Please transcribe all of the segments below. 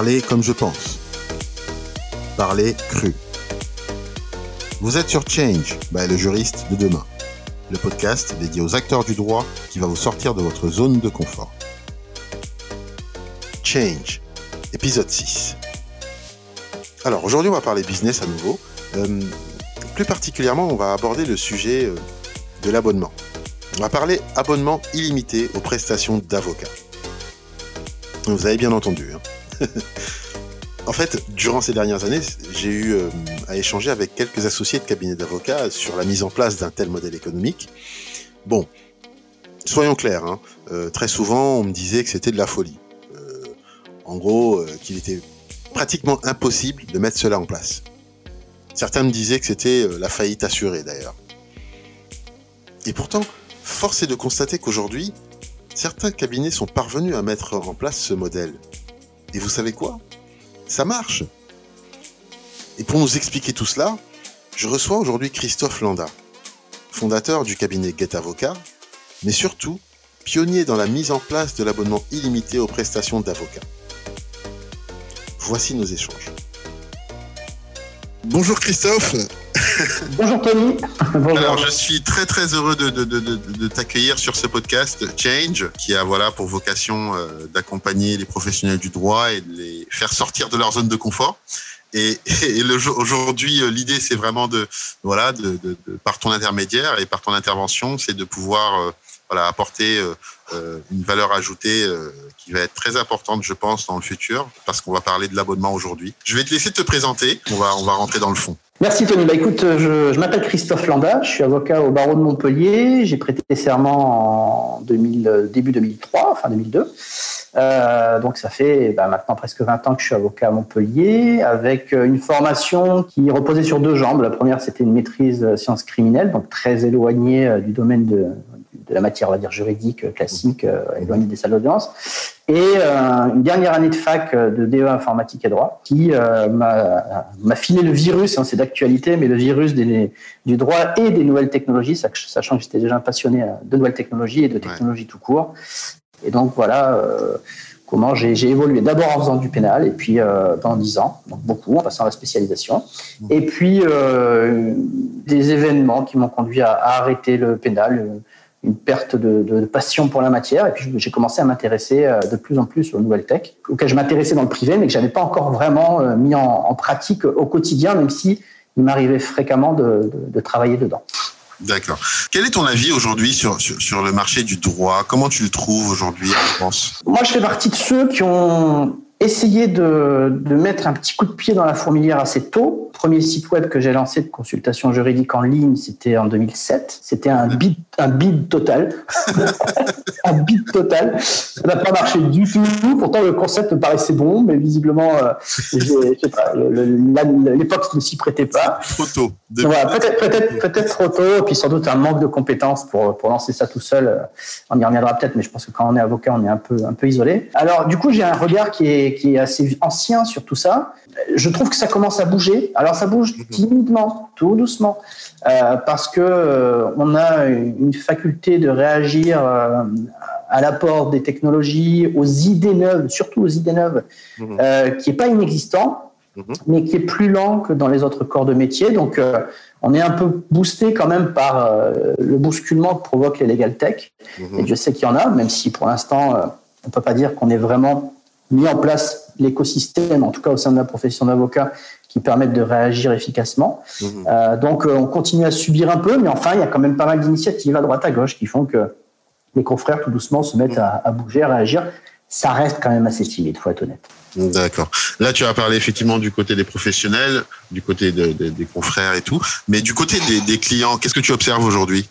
Parler comme je pense. Parler cru. Vous êtes sur Change, le juriste de demain. Le podcast dédié aux acteurs du droit qui va vous sortir de votre zone de confort. Change, épisode 6. Alors aujourd'hui on va parler business à nouveau. Euh, plus particulièrement on va aborder le sujet euh, de l'abonnement. On va parler abonnement illimité aux prestations d'avocats. Vous avez bien entendu. Hein. en fait, durant ces dernières années, j'ai eu euh, à échanger avec quelques associés de cabinets d'avocats sur la mise en place d'un tel modèle économique. Bon, soyons clairs, hein, euh, très souvent on me disait que c'était de la folie. Euh, en gros, qu'il était pratiquement impossible de mettre cela en place. Certains me disaient que c'était la faillite assurée d'ailleurs. Et pourtant, force est de constater qu'aujourd'hui, certains cabinets sont parvenus à mettre en place ce modèle. Et vous savez quoi? Ça marche Et pour nous expliquer tout cela, je reçois aujourd'hui Christophe Landa, fondateur du cabinet Get Avocat, mais surtout pionnier dans la mise en place de l'abonnement illimité aux prestations d'avocats. Voici nos échanges. Bonjour Christophe Bonjour Tony. Alors je suis très très heureux de, t'accueillir sur ce podcast Change, qui a voilà pour vocation euh, d'accompagner les professionnels du droit et de les faire sortir de leur zone de confort. Et, aujourd'hui, euh, l'idée, c'est vraiment de, voilà, de, par ton intermédiaire et par ton intervention, c'est de pouvoir euh, voilà, apporter une valeur ajoutée qui va être très importante, je pense, dans le futur, parce qu'on va parler de l'abonnement aujourd'hui. Je vais te laisser te présenter. On va, on va rentrer dans le fond. Merci Tony. Bah, écoute, je, m'appelle Christophe Landa, je suis avocat au barreau de Montpellier. J'ai prêté serment en 2000, début 2003, fin 2002. Euh, donc ça fait bah, maintenant presque 20 ans que je suis avocat à Montpellier, avec une formation qui reposait sur deux jambes. La première, c'était une maîtrise sciences criminelles, donc très éloignée euh, du domaine de, de la matière, on va dire, juridique, euh, classique, euh, éloignée des salles d'audience. Et euh, une dernière année de fac de DE informatique et droit qui m'a filé le virus, hein, c'est d'actualité, mais le virus des, du droit et des nouvelles technologies, sachant que j'étais déjà passionné de nouvelles technologies et de technologies tout court. Et donc voilà comment j'ai évolué d'abord en faisant du pénal et puis pendant dix ans, donc beaucoup en passant à la spécialisation, et puis des événements qui m'ont conduit à, à, arrêter le pénal, une perte de, passion pour la matière. Et puis j'ai commencé à m'intéresser euh, de plus en plus aux nouvelles tech, auxquelles je m'intéressais dans le privé, mais que j'avais pas encore vraiment euh, mis en, pratique au quotidien, même si il m'arrivait fréquemment de, travailler dedans. D'accord. Quel est ton avis aujourd'hui sur, sur, le marché du droit? Comment tu le trouves aujourd'hui en France? Moi, je fais partie de ceux qui ont essayé de, de, mettre un petit coup de pied dans la fourmilière assez tôt premier site web que j'ai lancé de consultation juridique en ligne, c'était en 2007. C'était un bid, un bid total. un bid total. Ça n'a pas marché du tout. Pourtant, le concept me paraissait bon, mais visiblement, euh, l'époque ne s'y prêtait pas. Trop tôt. peut-être, peut-être, peut-être trop tôt. Et puis, sans doute, un manque de compétences pour, pour lancer ça tout seul. On y reviendra peut-être, mais je pense que quand on est avocat, on est un peu, un peu isolé. Alors, du coup, j'ai un regard qui est, qui est assez ancien sur tout ça. Je trouve que ça commence à bouger. Alors, ça bouge mhm. timidement, tout doucement, euh, parce que euh, on a une faculté de réagir euh, à l'apport des technologies, aux idées neuves, surtout aux idées neuves, mhm. qui est pas inexistant, mhm. mais qui est plus lent que dans les autres corps de métier. Donc, on est un peu boosté quand même par le bousculement que provoque les legal tech. Et je sais qu'il y en a, même si pour l'instant, on peut pas dire qu'on est vraiment mis en place l'écosystème, en tout cas au sein de la profession d'avocat, qui permettent de réagir efficacement. Mhm. Euh, donc euh, on continue à subir un peu, mais enfin il y a quand même pas mal d'initiatives à droite à gauche qui font que les confrères tout doucement se mettent à, bouger, à réagir. Ça reste quand même assez timide, faut être honnête. D'accord. Là, tu as parlé effectivement du côté des professionnels, du côté des confrères et tout, mais du côté des, clients, qu'est-ce que tu observes aujourd'hui?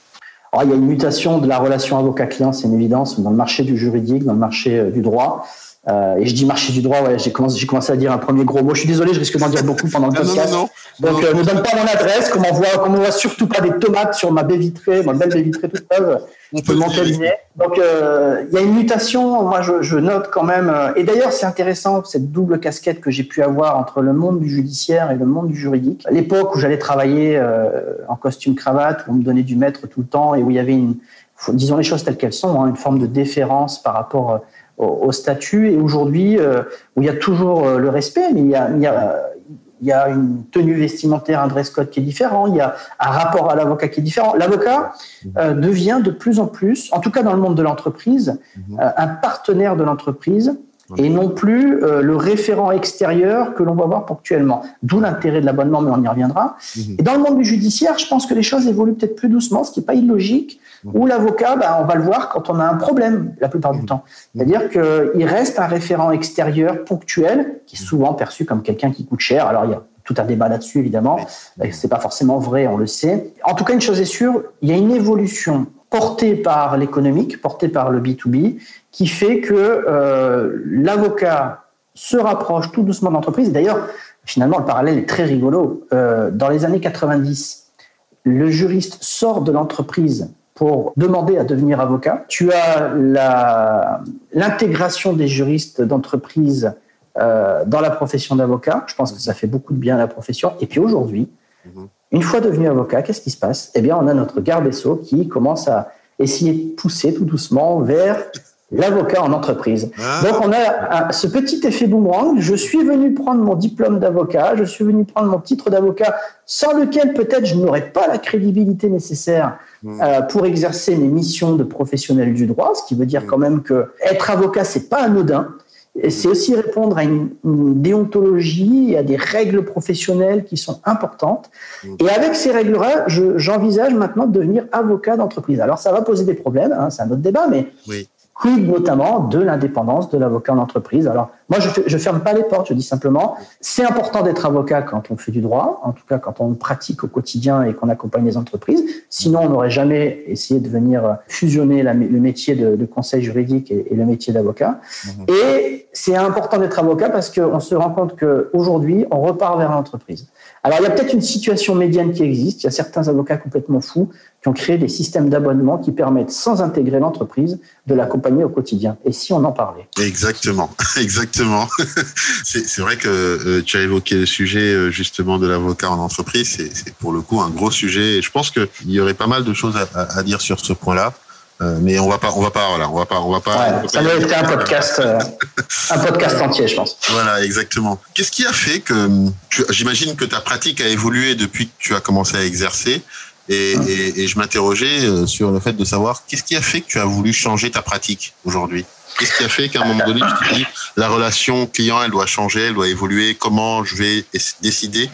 Il y a une mutation de la relation avocat-client, c'est une évidence, dans le marché du juridique, dans le marché euh, du droit. Euh, et je dis marché du droit, ouais, j'ai commencé, à dire un premier gros mot. Je suis désolé, je risque d'en dire beaucoup pendant le podcast. Non, non, Donc, euh, ne donne pas mon adresse, comme on voit, comme on voit surtout pas des tomates sur ma baie vitrée, ma belle baie vitrée toute neuve de mon cabinet. Donc, euh, il y a une mutation. Moi, je, je note quand même. Euh, et d'ailleurs, c'est intéressant cette double casquette que j'ai pu avoir entre le monde du judiciaire et le monde du juridique. À l'époque où j'allais travailler en costume cravate, où on me donnait du maître tout le temps et où il y avait une, disons les choses telles qu'elles sont, hein, une forme de déférence par rapport au, statut et aujourd'hui où il y a toujours le respect, mais il y a, il y a il y a une tenue vestimentaire, un dress code qui est différent, il y a un rapport à l'avocat qui est différent. L'avocat euh, devient de plus en plus, en tout cas dans le monde de l'entreprise, mhm. euh, un partenaire de l'entreprise et non plus euh, le référent extérieur que l'on va voir ponctuellement. D'où l'intérêt de l'abonnement, mais on y reviendra. Mhm. Et dans le monde du judiciaire, je pense que les choses évoluent peut-être plus doucement, ce qui n'est pas illogique, mhm. où l'avocat, bah, on va le voir quand on a un problème la plupart du temps. C'est-à-dire qu'il reste un référent extérieur ponctuel, qui est souvent perçu comme quelqu'un qui coûte cher. Alors il y a tout un débat là-dessus, évidemment. C'est pas forcément vrai, on le sait. En tout cas, une chose est sûre, il y a une évolution portée par l'économique, portée par le B2B, qui fait que euh, l'avocat se rapproche tout doucement de l'entreprise. D'ailleurs, finalement, le parallèle est très rigolo. Euh, dans les années 90, le juriste sort de l'entreprise pour demander à devenir avocat. Tu as l'intégration des juristes d'entreprise euh, dans la profession d'avocat. Je pense que ça fait beaucoup de bien à la profession. Et puis aujourd'hui, mhm. Une fois devenu avocat, qu'est-ce qui se passe? Eh bien, on a notre garde des Sceaux qui commence à essayer de pousser tout doucement vers l'avocat en entreprise. Ah. Donc on a ce petit effet boomerang. Je suis venu prendre mon diplôme d'avocat, je suis venu prendre mon titre d'avocat, sans lequel peut-être je n'aurais pas la crédibilité nécessaire hmm. euh, pour exercer mes missions de professionnel du droit. Ce qui veut dire hmm. quand même que être avocat c'est pas anodin c'est aussi répondre à une, déontologie et à des règles professionnelles qui sont importantes. Et avec ces règles-là, j'envisage maintenant de devenir avocat d'entreprise. Alors ça va poser des problèmes, hein, c'est un autre débat, mais oui quid notamment de l'indépendance de l'avocat en entreprise? Alors, moi, je ne ferme pas les portes, je dis simplement, c'est important d'être avocat quand on fait du droit, en tout cas quand on pratique au quotidien et qu'on accompagne les entreprises. Sinon, on n'aurait jamais essayé de venir fusionner le métier de, conseil juridique et, le métier d'avocat. Mhm. Et c'est important d'être avocat parce qu'on se rend compte qu'aujourd'hui, on repart vers l'entreprise. Alors, il y a peut-être une situation médiane qui existe. Il y a certains avocats complètement fous qui ont créé des systèmes d'abonnement qui permettent, sans intégrer l'entreprise, de l'accompagner au quotidien. Et si on en parlait? Exactement, exactement. c'est vrai que euh, tu as évoqué le sujet euh, justement de l'avocat en entreprise. C'est pour le coup un gros sujet. Et je pense qu'il y aurait pas mal de choses à, à dire sur ce point-là. Euh, mais on va pas, on va pas, voilà, on va pas, on va pas. ça doit être un podcast, un podcast entier, je pense. Voilà, exactement. Qu'est-ce qui a fait que, j'imagine que ta pratique a évolué depuis que tu as commencé à exercer. Et, et, et je m'interrogeais euh, sur le fait de savoir qu'est-ce qui a fait que tu as voulu changer ta pratique aujourd'hui. Qu'est-ce qui a fait qu'à un moment donné, tu te dis la relation client, elle doit changer, elle doit évoluer. Comment je vais décider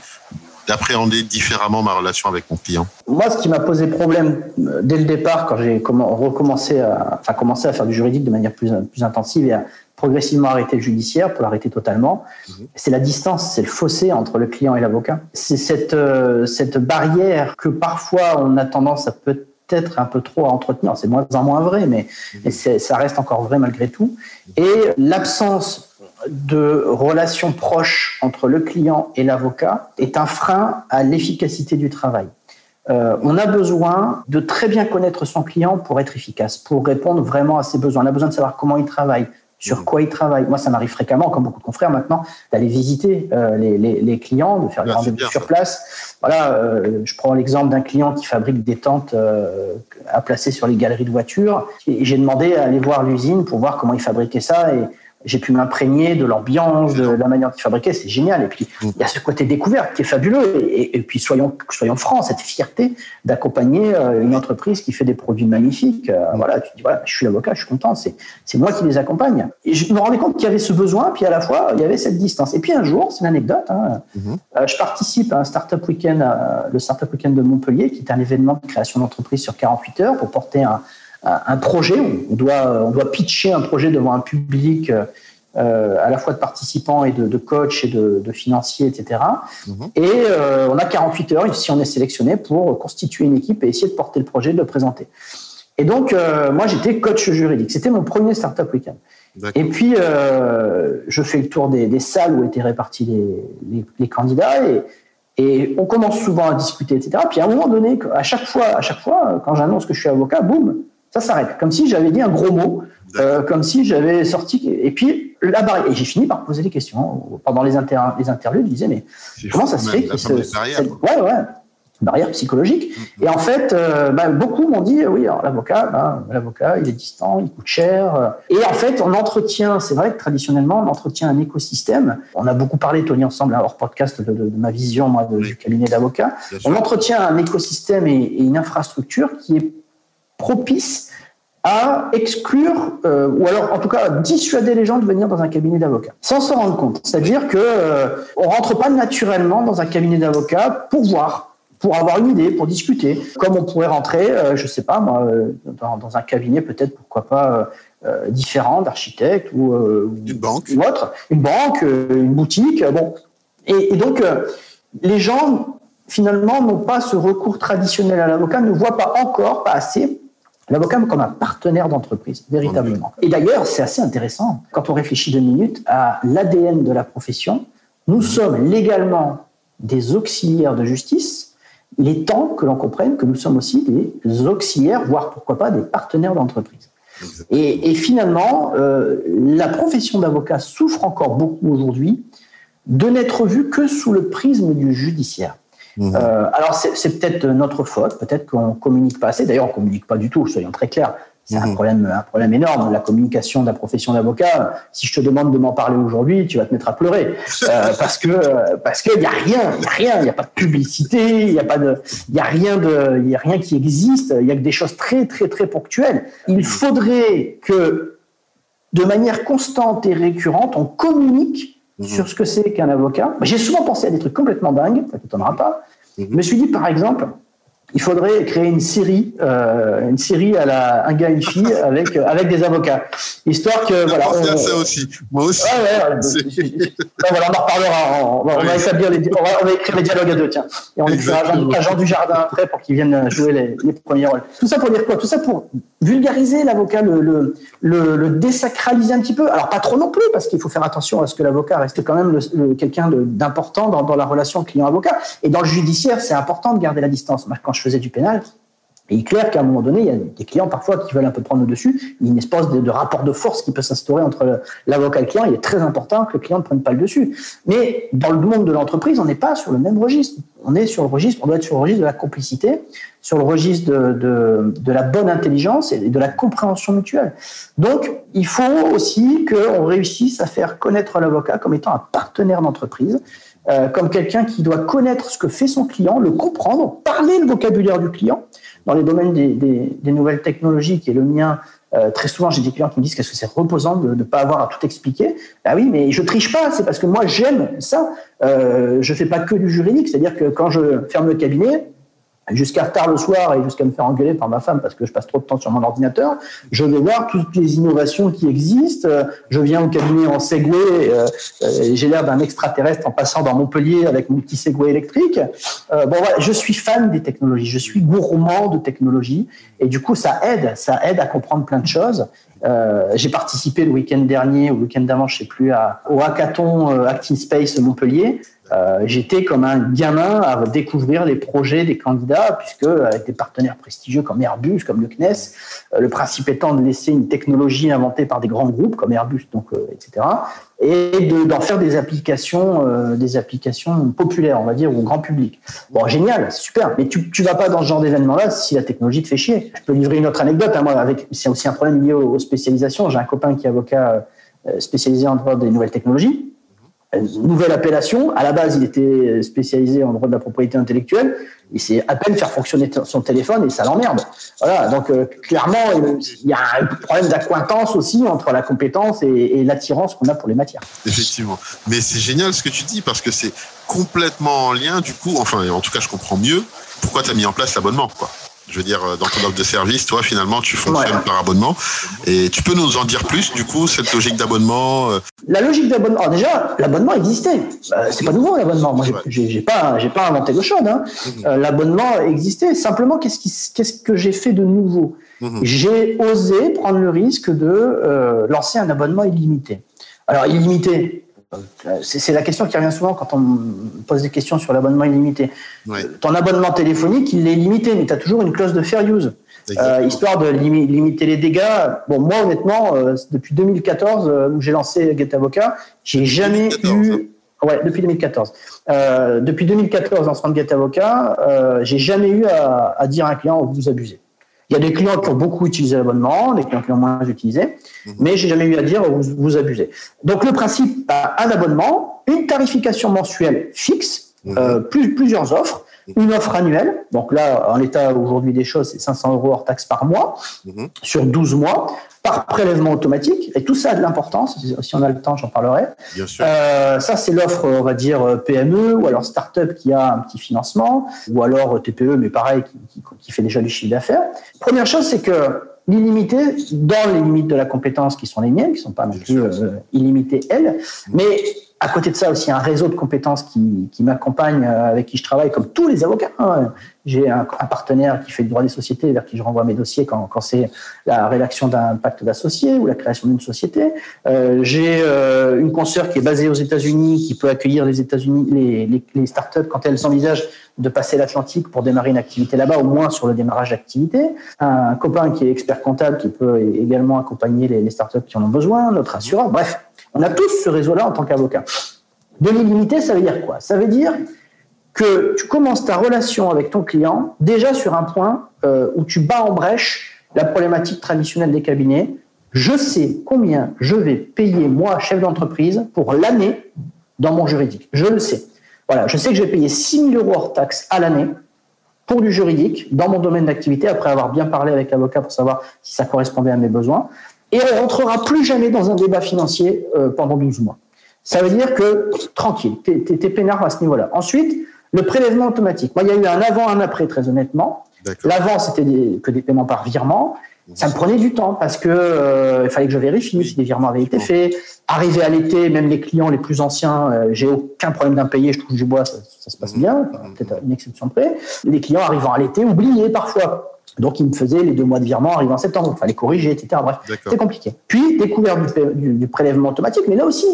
d'appréhender différemment ma relation avec mon client? Moi, ce qui m'a posé problème euh, dès le départ, quand j'ai recommencé à, enfin, commencé à faire du juridique de manière plus, plus intensive et à, progressivement arrêter le judiciaire pour l'arrêter totalement. Mhm. C'est la distance, c'est le fossé entre le client et l'avocat. C'est cette, euh, cette barrière que parfois on a tendance à peut-être un peu trop à entretenir. C'est moins en moins vrai, mais, mhm. ça reste encore vrai malgré tout. Et l'absence de relations proches entre le client et l'avocat est un frein à l'efficacité du travail. Euh, on a besoin de très bien connaître son client pour être efficace, pour répondre vraiment à ses besoins. On a besoin de savoir comment il travaille, sur quoi ils travaillent. Moi, ça m'arrive fréquemment, comme beaucoup de confrères maintenant, d'aller visiter euh, les, clients, de faire des rendez-vous sur place. Voilà, euh, je prends l'exemple d'un client qui fabrique des tentes euh, à placer sur les galeries de voitures. Et j'ai demandé à aller voir l'usine pour voir comment ils fabriquaient ça. Et j'ai pu m'imprégner de l'ambiance, de la manière de fabriquer, c'est génial. Et puis, mm. il y a ce côté découverte qui est fabuleux. Et, puis, soyons, soyons francs, cette fierté d'accompagner euh, une entreprise qui fait des produits magnifiques. Euh, mm. Voilà, tu dis, voilà, je suis l'avocat, je suis content, c'est, c'est moi qui les accompagne. Et je me rendais compte qu'il y avait ce besoin, puis à la fois, il y avait cette distance. Et puis, un jour, c'est une anecdote, hein, mm-hmm. euh, je participe à un Startup Weekend, le Startup Weekend de Montpellier, qui est un événement de création d'entreprise sur 48 heures pour porter un, un projet. On doit, on doit pitcher un projet devant un public euh, à la fois de participants et de, de coachs et de, de, financiers, etc. Et mhm. euh, on a 48 heures, si on est sélectionné, pour constituer une équipe et essayer de porter le projet, de le présenter. Et donc, euh, moi, j'étais coach juridique. C'était mon premier Startup Weekend. Et puis, je fais le tour des, des, salles où étaient répartis les, les, les candidats et, et, on commence souvent à discuter, etc. Puis à un moment donné, à chaque fois, à chaque fois quand j'annonce que je suis avocat, boum, ça s'arrête. Comme si j'avais dit un gros mot, euh, comme si j'avais sorti. Et puis, la barrière. Et j'ai fini par poser des questions. Pendant les, inter... les interludes, je disais, mais comment ça se fait que ce... Ouais, ouais. barrière psychologique. Et en fait, euh, bah, beaucoup m'ont dit, oui, l'avocat, bah, l'avocat, il est distant, il coûte cher. Et en fait, on entretient, c'est vrai que traditionnellement, on entretient un écosystème. On a beaucoup parlé, Tony, ensemble, hors podcast, de, ma vision, moi, du cabinet d'avocat. On entretient un écosystème et, une infrastructure qui est propice à exclure, euh, ou alors en tout cas dissuader les gens de venir dans un cabinet d'avocat, sans s'en rendre compte. C'est-à-dire que euh, on rentre pas naturellement dans un cabinet d'avocat pour voir pour avoir une idée, pour discuter. Comme on pourrait rentrer, euh, je ne sais pas moi, euh, dans, un cabinet peut-être, pourquoi pas, euh, différent d'architecte ou, une banque. ou autre, une banque, une boutique. Bon. Et, donc, les gens, finalement, n'ont pas ce recours traditionnel à l'avocat, ne voient pas encore, pas assez, l'avocat comme un partenaire d'entreprise, véritablement. Et d'ailleurs, c'est assez intéressant, quand on réfléchit deux minutes à l'ADN de la profession, nous mmh. sommes légalement des auxiliaires de justice, il est temps que l'on comprenne que nous sommes aussi des auxiliaires, voire pourquoi pas des partenaires d'entreprise. Et, finalement, euh, la profession d'avocat souffre encore beaucoup aujourd'hui de n'être vue que sous le prisme du judiciaire. Mmh. Euh, alors c'est peut-être notre faute, peut-être qu'on communique pas assez. D'ailleurs, on communique pas du tout, soyons très clairs. C'est un, mhm. problème, un problème énorme, la communication de la profession d'avocat. Si je te demande de m'en parler aujourd'hui, tu vas te mettre à pleurer. Euh, parce que parce qu'il n'y a rien, il n'y a rien, il n'y a pas de publicité, il n'y a, pas de, y a, rien de, y a rien qui existe, il y a que des choses très, très, très ponctuelles. Il faudrait que, de manière constante et récurrente, on communique mhm. sur ce que c'est qu'un avocat. J'ai souvent pensé à des trucs complètement dingues, ça ne t'étonnera pas. Mhm. Je me suis dit, par exemple, il faudrait créer une série, euh, une série à la un gars une fille avec euh, avec des avocats, histoire que voilà. On, ça aussi. Moi aussi. voilà, on en reparlera. On, va, établir les, on va, écrire les dialogues à deux, tiens. Et on écrira Jean, Jean du Jardin après pour qu'il vienne jouer les, les, premiers rôles. Tout ça pour dire quoi? Tout ça pour vulgariser l'avocat, le, le, le, désacraliser un petit peu? Alors pas trop non plus, parce qu'il faut faire attention à ce que l'avocat reste quand même quelqu'un d'important dans, dans la relation client-avocat. Et dans le judiciaire, c'est important de garder la distance. Quand je faisais du pénal, il est clair qu'à un moment donné, il y a des clients parfois qui veulent un peu prendre le dessus. Il y a une espèce de, rapport de force qui peut s'instaurer entre l'avocat et le client. Il est très important que le client ne prenne pas le dessus. Mais dans le monde de l'entreprise, on n'est pas sur le même registre. On est sur le registre, on doit être sur le registre de la complicité, sur le registre de la bonne intelligence et de la compréhension mutuelle. Donc, il faut aussi qu'on réussisse à faire connaître l'avocat comme étant un partenaire d'entreprise euh, comme quelqu'un qui doit connaître ce que fait son client, le comprendre, parler le vocabulaire du client. Dans les domaines des, nouvelles technologies, qui est le mien, euh, très souvent j'ai des clients qui me disent qu'est-ce que c'est reposant de ne pas avoir à tout expliquer. Ah oui, mais je triche pas, c'est parce que moi j'aime ça. Euh, je fais pas que du juridique, c'est-à-dire que quand je ferme le cabinet, jusqu'à tard le soir et jusqu'à me faire engueuler par ma femme parce que je passe trop de temps sur mon ordinateur. Je vais voir toutes les innovations qui existent. Je viens au cabinet en Segway. Euh, euh, j'ai l'air d'un extraterrestre en passant dans Montpellier avec mon petit Segway électrique. Euh, bon, voilà, je suis fan des technologies. Je suis gourmand de technologie et du coup, ça aide. Ça aide à comprendre plein de choses. J'ai participé le week-end dernier ou le week-end d'avant, je sais plus, au hackathon Acting Space Montpellier. Euh, j'étais comme un gamin à découvrir les projets des candidats, puisque avec des partenaires prestigieux comme Airbus, comme le CNES, euh, le principe étant de laisser une technologie inventée par des grands groupes comme Airbus, donc euh, etc., et d'en faire des applications, des applications populaires, on va dire, au grand public. Bon, génial, super, mais tu, tu vas pas dans ce genre d'événement-là si la technologie te fait chier. Je peux livrer une autre anecdote. Hein, moi, c'est aussi un problème lié aux, aux spécialisations. J'ai un copain qui est avocat spécialisé en droit des nouvelles technologies nouvelle appellation. À la base, il était spécialisé en droit de la propriété intellectuelle. Il sait à peine faire fonctionner son téléphone et ça l'emmerde. Voilà. Donc, euh, clairement, il y a un problème d'acquaintance aussi entre la compétence et, l'attirance qu'on a pour les matières. Effectivement. Mais c'est génial ce que tu dis parce que c'est complètement en lien, du coup, enfin, en tout cas, je comprends mieux pourquoi tu as mis en place l'abonnement, quoi. Je veux dire, euh, dans ton offre de service, toi, finalement, tu fonctionnes par abonnement. Et tu peux nous en dire plus, du coup, cette logique d'abonnement euh La logique d'abonnement, déjà, l'abonnement existait. Euh, c'est pas nouveau, l'abonnement. Moi, j'ai pas, j'ai pas inventé l'eau chaude. Hein. Mhm. l'abonnement existait. Simplement, qu'est-ce, qui, qu'est-ce que j'ai fait de nouveau? Mhm. J'ai osé prendre le risque de lancer un abonnement illimité. Alors, illimité, c'est la question qui revient souvent quand on pose des questions sur l'abonnement illimité. Ton abonnement téléphonique, il est limité, mais tu as toujours une clause de fair use. Euh, histoire de limiter les dégâts. Bon, moi, honnêtement, euh, depuis 2014, euh, où j'ai lancé Get Avocat, j'ai jamais eu. Ouais, depuis 2014. Euh, depuis 2014, dans Strandgate Avocat, euh, j'ai jamais eu à, à, dire à un client vous abusez. Il y a des clients qui ont beaucoup utilisé l'abonnement, des clients qui ont moins utilisé, mmh. mais j'ai jamais eu à dire vous, vous abusez. Donc le principe, bah, un abonnement, une tarification mensuelle fixe, mmh. euh, plus, plusieurs offres, une offre annuelle. Donc là, en l'état aujourd'hui des choses, c'est 500 euros hors taxe par mois, mmh. sur 12 mois, par prélèvement automatique. Et tout ça a de l'importance. Si on a le temps, j'en parlerai. Bien sûr. Euh, ça, c'est l'offre, on va dire, PME ou alors start-up qui a un petit financement, ou alors TPE, mais pareil, qui, qui, qui fait déjà du chiffre d'affaires. Première chose, c'est que l'illimité, dans les limites de la compétence qui sont les miennes, qui ne sont pas non plus euh, illimitées, elles, mais à côté de ça aussi un réseau de compétences qui, qui m'accompagne, euh, avec qui je travaille, comme tous les avocats. Hein. J'ai un, un, partenaire qui fait le droit des sociétés, vers qui je renvoie mes dossiers quand, quand c'est la rédaction d'un pacte d'associés ou la création d'une société. Euh, J'ai euh, une consoeur qui est basée aux États-Unis, qui peut accueillir les États-Unis, les, les, les startups quand elles envisagent de passer l'Atlantique pour démarrer une activité là-bas, au moins sur le démarrage d'activité. Un copain qui est expert comptable qui peut également accompagner les, startups qui en ont besoin, notre assureur. Bref, on a tous ce réseau-là en tant qu'avocat. De l'illimité, ça veut dire quoi? Ça veut dire que tu commences ta relation avec ton client déjà sur un point euh, où tu bats en brèche la problématique traditionnelle des cabinets. Je sais combien je vais payer, moi, chef d'entreprise, pour l'année dans mon juridique. Je le sais. Voilà, je sais que je vais payer 6 000 euros hors taxe à l'année pour du juridique dans mon domaine d'activité, après avoir bien parlé avec l'avocat pour savoir si ça correspondait à mes besoins. Et on ne rentrera plus jamais dans un débat financier euh, pendant 12 mois. Ça veut dire que, tranquille, tu es, peinard à ce niveau-là. Ensuite, le prélèvement automatique. Moi, il y a eu un avant, un après, très honnêtement. L'avant, c'était que des paiements par virement. Ça me prenait du temps parce que euh, il fallait que je vérifie si des virements avaient été faits. Arrivé à l'été, même les clients les plus anciens, euh, j'ai aucun problème d'impayé, je trouve du bois, ça, ça, se passe bien, peut-être une exception près. Les clients arrivant à l'été oubliaient parfois. Donc, ils me faisaient les deux mois de virement arrivant en septembre. Il fallait corriger, etc. Bref, c'est compliqué. Puis, du, du, du prélèvement automatique, mais là aussi,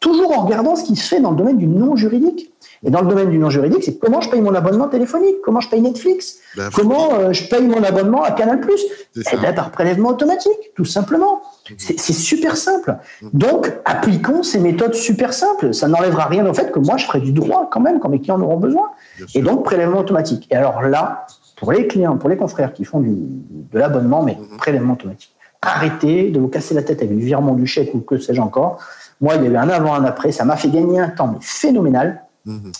toujours en regardant ce qui se fait dans le domaine du non juridique. Et dans le domaine du non juridique, c'est comment je paye mon abonnement téléphonique, comment je paye Netflix, ben, comment euh, je paye mon abonnement à Canal+? Eh bien, par prélèvement automatique, tout simplement. Mmh. C'est super simple. Mmh. Donc, appliquons ces méthodes super simples. Ça n'enlèvera rien au fait que moi, je ferai du droit quand même quand mes clients en auront besoin. Et donc, prélèvement automatique. Et alors là, pour les clients, pour les confrères qui font du, de l'abonnement, mais mmh. prélèvement automatique, arrêtez de vous casser la tête avec du virement du chèque ou que sais-je encore. Moi, il y a eu un avant, un après. Ça m'a fait gagner un temps mais phénoménal.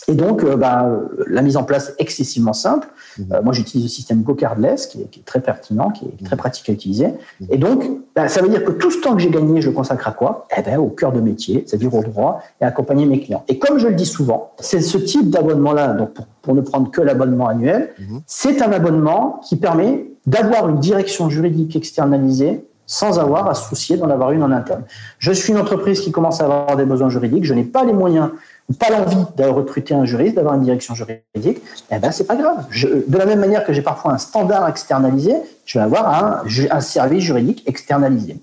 Et donc, euh, bah, la mise en place est excessivement simple. Mmh. Euh, moi, j'utilise le système GoCardless, qui est, qui est, très pertinent, qui est très pratique à utiliser. Mmh. Et donc, bah, ça veut dire que tout ce temps que j'ai gagné, je le consacre à quoi? Eh ben, au cœur de métier, c'est-à-dire au droit et accompagner mes clients. Et comme je le dis souvent, c'est ce type d'abonnement-là, donc pour, pour, ne prendre que l'abonnement annuel, c'est un abonnement qui permet d'avoir une direction juridique externalisée sans avoir à se soucier d'en avoir une en interne. Je suis une entreprise qui commence à avoir des besoins juridiques, je n'ai pas les moyens pas l'envie de recruter un juriste, d'avoir une direction juridique, eh ben c'est pas grave. De la même manière que j'ai parfois un standard externalisé, je vais avoir un, service juridique externalisé.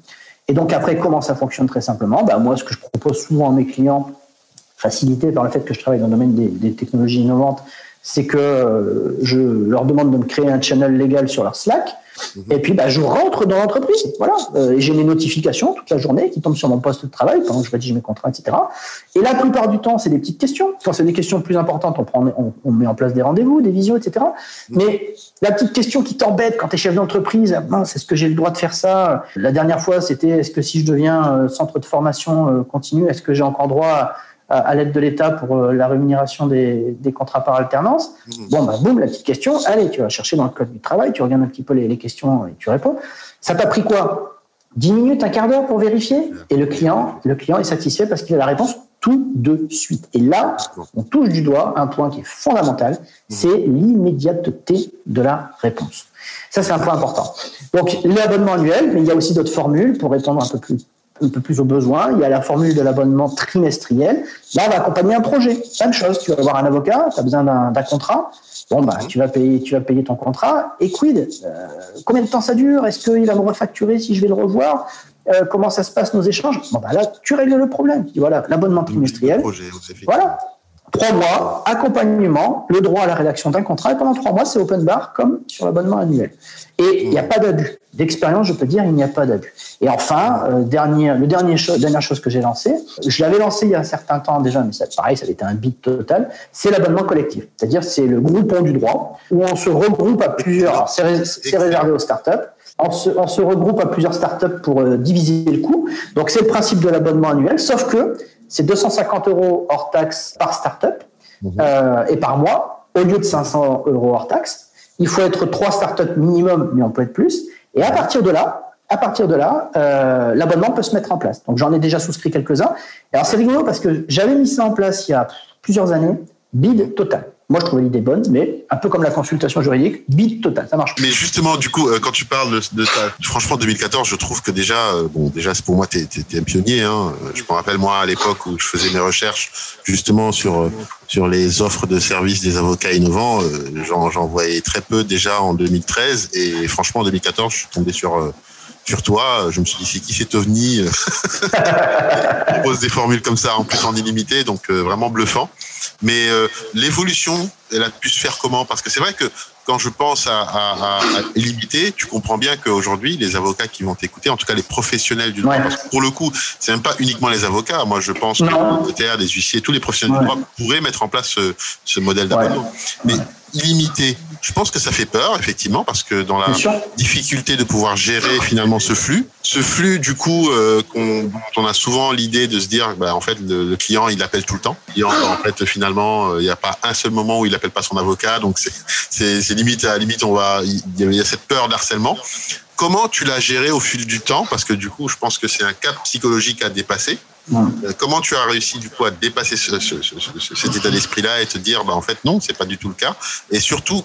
Et donc après, comment ça fonctionne très simplement? Ben Moi, ce que je propose souvent à mes clients, facilité par le fait que je travaille dans le domaine des technologies innovantes, c'est que euh, je leur demande de me créer un channel légal sur leur Slack. Mhm. Et puis, bah, je rentre dans l'entreprise. Voilà. Euh, j'ai mes notifications toute la journée qui tombent sur mon poste de travail pendant que je rédige mes contrats, etc. Et la plupart du temps, c'est des petites questions. Quand c'est des questions plus importantes, on, prend, on, on met en place des rendez-vous, des visios, etc. Mhm. Mais la petite question qui t'embête quand tu es chef d'entreprise, c'est est-ce que j'ai le droit de faire ça? La dernière fois, c'était est-ce que si je deviens euh, centre de formation euh, continue, est-ce que j'ai encore droit à à l'aide de l'État pour euh, la rémunération des, des, contrats par alternance. Mmh. Bon, bah, boum, la petite question, allez, tu vas chercher dans le code du travail, tu regardes un petit peu les, les questions et tu réponds. Ça t'a pris quoi? 10 minutes, un quart d'heure pour vérifier? Et le client, le client est satisfait parce qu'il a la réponse tout de suite. Et là, on touche du doigt un point qui est fondamental, mmh. c'est l'immédiateté de la réponse. Ça, c'est un point important. Donc, l'abonnement annuel, mais il y a aussi d'autres formules pour répondre un peu plus un peu plus aux besoins. Il y a la formule de l'abonnement trimestriel. Là, on va accompagner un projet. Même chose. Tu vas avoir un avocat, tu as besoin d'un contrat. Bon, bah, tu vas payer, tu vas payer ton contrat. Et quid euh, Combien de temps ça dure? Est-ce qu'il va me refacturer si je vais le revoir? Euh, Comment ça se passe nos échanges? Bon, bah là, tu règles le problème. Tu dis, voilà, l'abonnement trimestriel. Projet, voilà. Trois mois, accompagnement, le droit à la rédaction d'un contrat, et pendant trois mois, c'est open bar comme sur l'abonnement annuel. Et il n'y a pas d'abus. D'expérience, je peux dire, il n'y a pas d'abus. Et enfin, euh, dernier, le dernier dernière chose que j'ai lancé, je l'avais lancé il y a un certain temps déjà, mais ça, pareil, ça avait été un bit total, c'est l'abonnement collectif. C'est-à-dire, c'est le groupon du droit, où on se regroupe à plusieurs, c'est réservé aux startups, on se, on se, regroupe à plusieurs startups pour euh, diviser le coût. Donc, c'est le principe de l'abonnement annuel, sauf que c'est 250 euros hors taxe par startup mmh. euh, et par mois, au lieu de 500 euros hors taxe. Il faut être trois startups minimum, mais on peut être plus. Et à partir de là, à partir de là, euh, l'abonnement peut se mettre en place. Donc j'en ai déjà souscrit quelques-uns. Alors c'est rigolo parce que j'avais mis ça en place il y a plusieurs années, bid total. Moi, je trouvais l'idée bonne, mais un peu comme la consultation juridique, bid total, ça marche. Mais justement, du coup, euh, quand tu parles de, ta, franchement, 2014, je trouve que déjà, euh, bon, déjà, pour moi, tu es, un pionnier. Hein. Je me rappelle moi à l'époque où je faisais mes recherches justement sur euh, sur les offres de services des avocats innovants. J'en voyais très peu déjà en 2013, et franchement, en 2014, je suis tombé sur sur toi. Je me suis dit, c'est qui cet ovni propose des formules comme ça, en plus en illimité, donc vraiment bluffant. Mais euh, l'évolution, elle a pu se faire comment? Parce que c'est vrai que quand je pense à, à, à, illimité, tu comprends bien qu'aujourd'hui, les avocats qui vont t'écouter, en tout cas les professionnels du droit, parce que pour le coup, c'est même pas uniquement les avocats. Moi, je pense que les notaires, les huissiers, tous les professionnels du droit pourraient mettre en place ce, ce modèle d'abonnement. Mais illimité, je pense que ça fait peur, effectivement, parce que dans la difficulté de pouvoir gérer finalement ce flux, ce flux, du coup, euh, qu'on, on a souvent l'idée de se dire, bah, en fait, le, client, il appelle tout le temps. Et en, fait, finalement, euh, il n'y a pas un seul moment où il appelle pas son avocat, donc c'est, limite à la limite, on va, il y a cette peur d'harcèlement. Comment tu l'as géré au fil du temps? Parce que du coup, je pense que c'est un cap psychologique à dépasser. Euh, comment tu as réussi du coup à dépasser ce, cet état d'esprit-là et te dire, bah en fait non, c'est pas du tout le cas? Et surtout,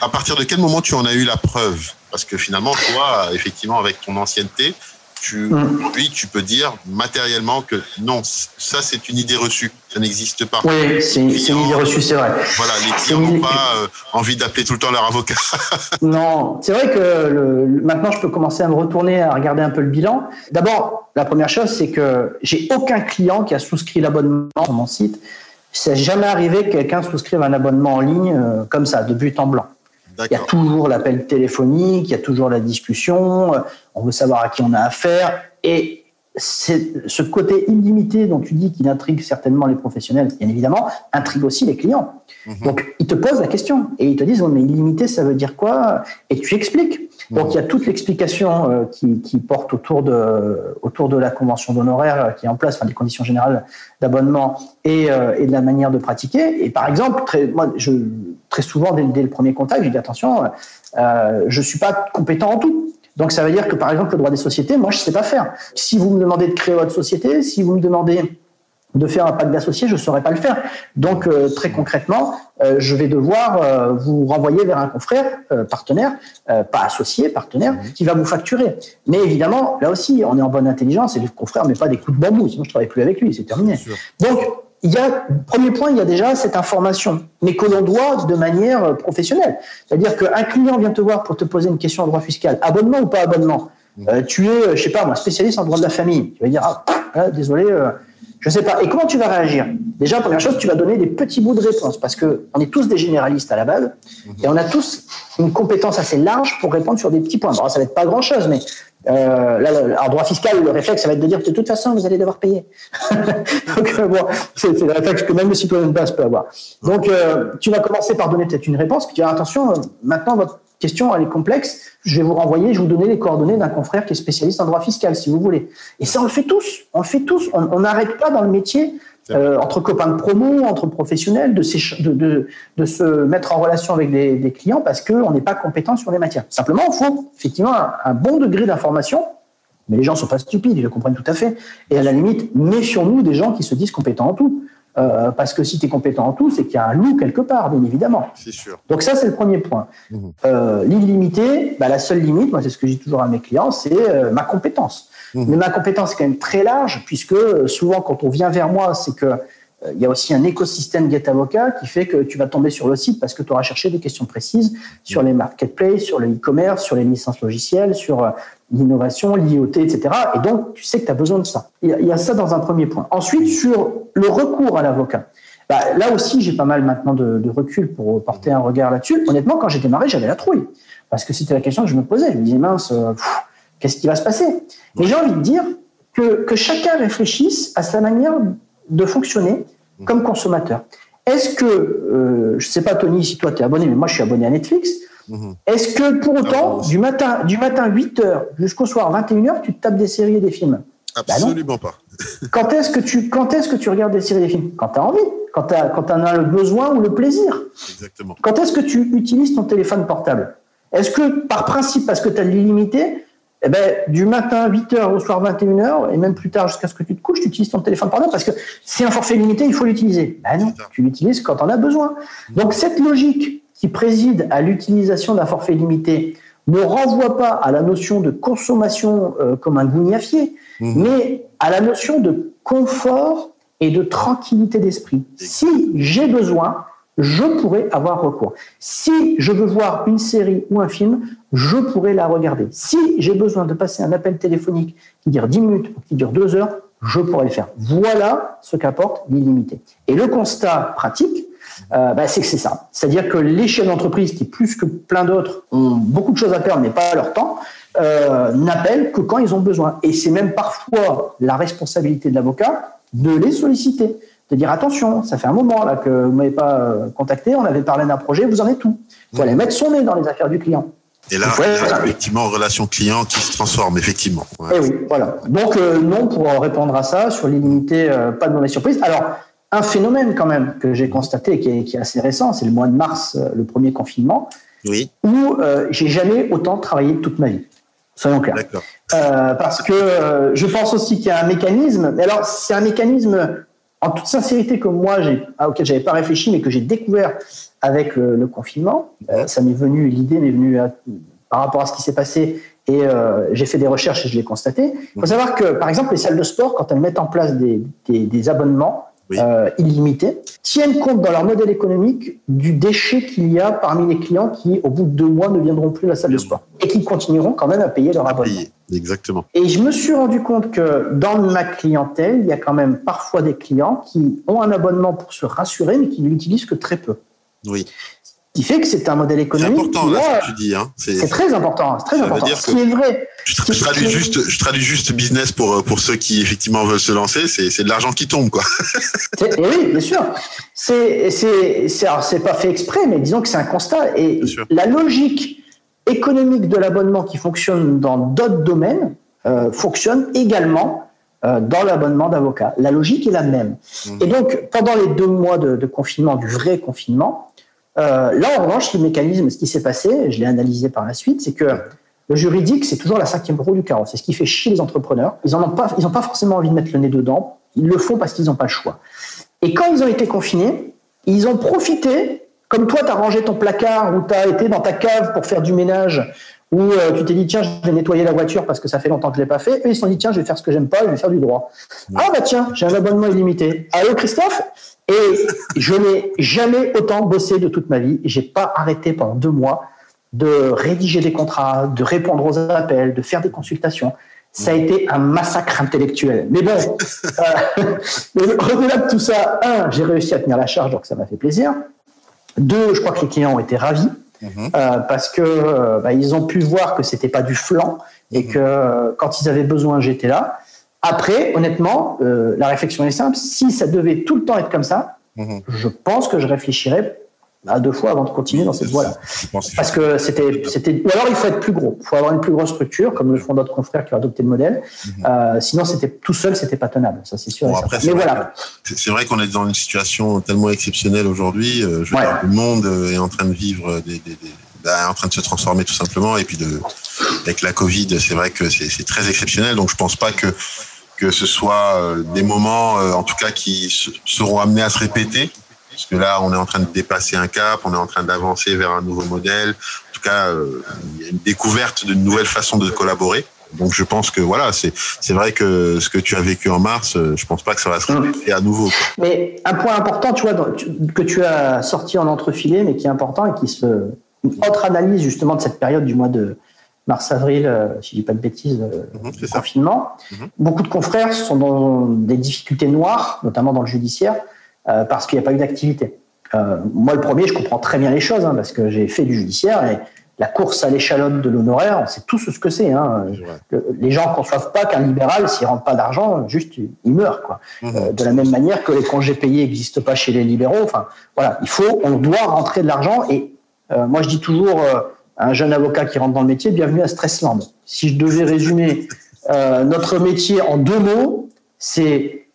à partir de quel moment tu en as eu la preuve? Parce que finalement, toi, effectivement, avec ton ancienneté, tu, oui, tu peux dire matériellement que non, ça c'est une idée reçue, ça n'existe pas. Oui, c'est une idée reçue, c'est vrai. Voilà, les clients n'ont pas euh, envie d'appeler tout le temps leur avocat. non, c'est vrai que le, maintenant je peux commencer à me retourner, à regarder un peu le bilan. D'abord, la première chose, c'est que j'ai aucun client qui a souscrit l'abonnement sur mon site. Ça n'est jamais arrivé que quelqu'un souscrive un abonnement en ligne euh, comme ça, de but en blanc. Il y a toujours l'appel téléphonique, il y a toujours la discussion, euh, on veut savoir à qui on a affaire. Et ce côté illimité dont tu dis qu'il intrigue certainement les professionnels, bien évidemment, intrigue aussi les clients. Mhm. Donc, ils te posent la question et ils te disent, mais illimité, ça veut dire quoi? Et tu expliques. Donc, mhm. il y a toute l'explication euh, qui, qui, porte autour de, autour de la convention d'honoraires euh, qui est en place, enfin, des conditions générales d'abonnement et, et, de la manière de pratiquer. Et par exemple, très, moi, je, très souvent, dès, le premier contact, j'ai dit attention, euh, je suis pas compétent en tout. Donc ça veut dire que par exemple le droit des sociétés, moi je sais pas faire. Si vous me demandez de créer votre société, si vous me demandez de faire un pacte d'associés, je ne saurais pas le faire. Donc euh, très concrètement, euh, je vais devoir euh, vous renvoyer vers un confrère, partenaire, pas associé, partenaire, mmh. qui va vous facturer. Mais évidemment, là aussi, on est en bonne intelligence et le confrère ne met pas des coups de bambou, sinon je ne travaille plus avec lui, c'est terminé. Donc il y a, premier point, il y a déjà cette information, mais que l'on doit de manière euh, professionnelle. C'est-à-dire qu'un client vient te voir pour te poser une question en droit fiscal, abonnement ou pas abonnement. Mmh. Euh, tu es, euh, je sais pas moi, spécialiste en droit de la famille. Tu vas dire, ah, ah désolé, euh, je sais pas. Et comment tu vas réagir? Déjà, première chose, tu vas donner des petits bouts de réponse, parce que on est tous des généralistes à la base, mmh. et on a tous une compétence assez large pour répondre sur des petits points. Bon, ça va être pas grand-chose, mais euh, là, en droit fiscal, le réflexe, ça va être de dire de toute façon, vous allez devoir payer. Donc, euh, bon, c'est le réflexe que même le citoyen de base peut avoir. Donc, euh, tu vas commencer par donner peut-être une réponse, puis tu dis attention, euh, maintenant votre question elle est complexe, je vais vous renvoyer, je vais vous donner les coordonnées d'un confrère qui est spécialiste en droit fiscal, si vous voulez. Et ça, on le fait tous, on le fait tous. On n'arrête pas dans le métier euh, entre copains de promo, entre professionnels, de, de, de, de, se mettre en relation avec des, des clients parce qu'on n'est pas compétent sur les matières. Simplement, il faut effectivement un, bon degré d'information, mais les gens sont pas stupides, ils le comprennent tout à fait. Et à la limite, méfions-nous des gens qui se disent compétents en tout. Euh, parce que si tu es compétent en tout, c'est qu'il y a un loup quelque part, bien évidemment. C'est sûr. Donc ça, c'est le premier point. Mmh. Euh, L'illimité, bah, la seule limite, moi c'est ce que je dis toujours à mes clients, c'est euh, ma compétence. Mmh. Mais ma compétence est quand même très large, puisque euh, souvent quand on vient vers moi, c'est que il y a aussi un écosystème GetAvocat qui fait que tu vas tomber sur le site parce que tu auras cherché des questions précises sur les marketplaces, sur le e-commerce, sur les licences logicielles, sur l'innovation, l'IoT, etc. Et donc, tu sais que tu as besoin de ça. Il y a ça dans un premier point. Ensuite, sur le recours à l'avocat. Bah, là aussi, j'ai pas mal maintenant de, recul pour porter un regard là-dessus. Honnêtement, quand j'ai démarré, j'avais la trouille. Parce que c'était la question que je me posais. Je me disais, mince, euh, qu'est-ce qui va se passer? Mais j'ai envie de dire que, que chacun réfléchisse à sa manière de fonctionner comme consommateur. Est-ce que, euh, je ne sais pas Tony si toi tu es abonné, mais moi je suis abonné à Netflix, mhm. est-ce que pour autant, du matin, du matin 8h jusqu'au soir 21h, tu te tapes des séries et des films? Bah Absolument pas. quand est-ce que tu quand est-ce que tu regardes des séries et des films? Quand tu as envie, quand tu quand en as le besoin ou le plaisir. Exactement. Quand est-ce que tu utilises ton téléphone portable? Est-ce que par principe parce que tu as l'illimité, eh ben, du matin 8h au soir 21h, et même plus tard jusqu'à ce que tu te couches, tu utilises ton téléphone portable? Parce que c'est un forfait limité, il faut l'utiliser. Ben non, tu l'utilises quand on a besoin. Donc cette logique qui préside à l'utilisation d'un forfait limité ne renvoie pas à la notion de consommation euh, comme un gougnafier, mmh. mais à la notion de confort et de tranquillité d'esprit. Si j'ai besoin, je pourrais avoir recours. Si je veux voir une série ou un film, je pourrais la regarder. Si j'ai besoin de passer un appel téléphonique qui dure 10 minutes ou qui dure 2 heures, je pourrais le faire. Voilà ce qu'apporte l'illimité. Et le constat pratique, euh, bah, c'est que c'est ça. C'est-à-dire que les chefs d'entreprise, qui plus que plein d'autres ont beaucoup de choses à perdre, mais pas leur temps, euh, n'appellent que quand ils ont besoin. Et c'est même parfois la responsabilité de l'avocat de les solliciter de dire attention, ça fait un moment là que vous m'avez pas euh, contacté, on avait parlé d'un projet, vous en êtes tout. Il faut aller mettre son nez dans les affaires du client. Et là, effectivement, relation client qui se transforme, effectivement. Et eh oui, voilà. Donc, euh, non, pour répondre à ça, sur l'illimité, euh, pas de mauvaise surprise. Alors, un phénomène quand même que j'ai constaté, qui est, qui est, assez récent, c'est le mois de mars, le premier confinement, oui. où j'ai jamais autant travaillé toute ma vie. Soyons clairs. parce que je pense aussi qu'il y a un mécanisme, mais alors c'est un mécanisme en toute sincérité que moi, auquel j'avais pas réfléchi, mais que j'ai découvert avec le, confinement, euh, ça m'est venu, l'idée m'est venue par rapport à ce qui s'est passé et euh, j'ai fait des recherches et je l'ai constaté. Il faut savoir que, par exemple, les salles de sport, quand elles mettent en place des abonnements, euh, illimités, tiennent compte dans leur modèle économique du déchet qu'il y a parmi les clients qui, au bout de deux mois, ne viendront plus à la salle de sport et qui continueront quand même à payer leur abonnement. Exactement. Et je me suis rendu compte que dans ma clientèle, il y a quand même parfois des clients qui ont un abonnement pour se rassurer, mais qui ne l'utilisent que très peu. Oui qui fait que c'est un modèle économique. C'est important, là, ce que tu dis. Hein. C'est très important. C'est très important. Ce qui est vrai. Je, traduis juste, je traduis juste business pour, euh, pour ceux qui effectivement veulent se lancer. C'est de l'argent qui tombe, quoi. oui, bien sûr. C'est c'est pas fait exprès, mais disons que c'est un constat. Et la logique économique de l'abonnement qui fonctionne dans d'autres domaines euh, fonctionne également euh, dans l'abonnement d'avocat. La logique est la même. Mmh. Et donc, pendant les deux mois de, de confinement, du vrai confinement, là, en revanche, le mécanisme, ce qui s'est passé, je l'ai analysé par la suite, c'est que le juridique, c'est toujours la cinquième roue du carreau. C'est ce qui fait chier les entrepreneurs. Ils n'ont pas, pas forcément envie de mettre le nez dedans. Ils le font parce qu'ils n'ont pas le choix. Et quand ils ont été confinés, ils ont profité, comme toi, tu as rangé ton placard ou tu as été dans ta cave pour faire du ménage, ou euh, tu t'es dit, tiens, je vais nettoyer la voiture parce que ça fait longtemps que je ne l'ai pas fait. Eux, ils se sont dit, tiens, je vais faire ce que j'aime pas, je vais faire du droit. Ah, bah tiens, j'ai un abonnement illimité. Allô, Christophe et je n'ai jamais autant bossé de toute ma vie. J'ai pas arrêté pendant deux mois de rédiger des contrats, de répondre aux appels, de faire des consultations. Ça a été un massacre intellectuel. Mais bon, euh, au-delà de tout ça, un, j'ai réussi à tenir la charge, donc ça m'a fait plaisir. Deux, je crois que les clients ont été ravis mhm. euh, parce que euh, bah, ils ont pu voir que c'était pas du flanc et mhm. que euh, quand ils avaient besoin, j'étais là. Après, honnêtement, la réflexion est simple. Si ça devait tout le temps être comme ça, mhm. je pense que je réfléchirais à deux fois avant de continuer dans cette voie-là. Parce que c'était, c'était, ou alors il faut être plus gros. Il faut avoir une plus grosse structure, comme le font d'autres confrères qui ont adopté le modèle. Mhm. Euh, sinon, c'était tout seul, c'était pas tenable. Ça, c'est sûr. Mais voilà. C'est vrai qu'on est dans une situation tellement exceptionnelle aujourd'hui. Euh, le monde est en train de vivre des, des, des bah, en train de se transformer tout simplement. Et puis de, avec la Covid, c'est vrai que c'est très exceptionnel. Donc je pense pas que que ce soit euh, des moments, euh, en tout cas, qui seront amenés à se répéter. Parce que là, on est en train de dépasser un cap, on est en train d'avancer vers un nouveau modèle. En tout cas, euh, il y a une découverte d'une nouvelle façon de collaborer. Donc je pense que voilà, c'est c'est vrai que ce que tu as vécu en mars, je pense pas que ça va se répéter à nouveau. Mais un point important, tu vois, que tu as sorti en entrefilé, mais qui est important et qui se une autre analyse justement de cette période du mois de mars-avril, euh, si je dis pas de bêtises, euh, mhm, confinement. Mhm. Beaucoup de confrères sont dans des difficultés noires, notamment dans le judiciaire, parce qu'il n'y a pas eu d'activité. moi, le premier, je comprends très bien les choses, hein, parce que j'ai fait du judiciaire et la course à l'échalote de l'honoraire, on sait tous ce que c'est. Hein. Les gens ne conçoivent pas qu'un libéral, s'il rentre pas d'argent, juste il meurt. Quoi. Mmh. Euh, de la même manière que les congés payés n'existent pas chez les libéraux. Enfin, voilà, il faut, on doit rentrer de l'argent. Et euh, moi, je dis toujours euh, à un jeune avocat qui rentre dans le métier, bienvenue à Stressland. Si je devais résumer notre métier en deux mots, c'est,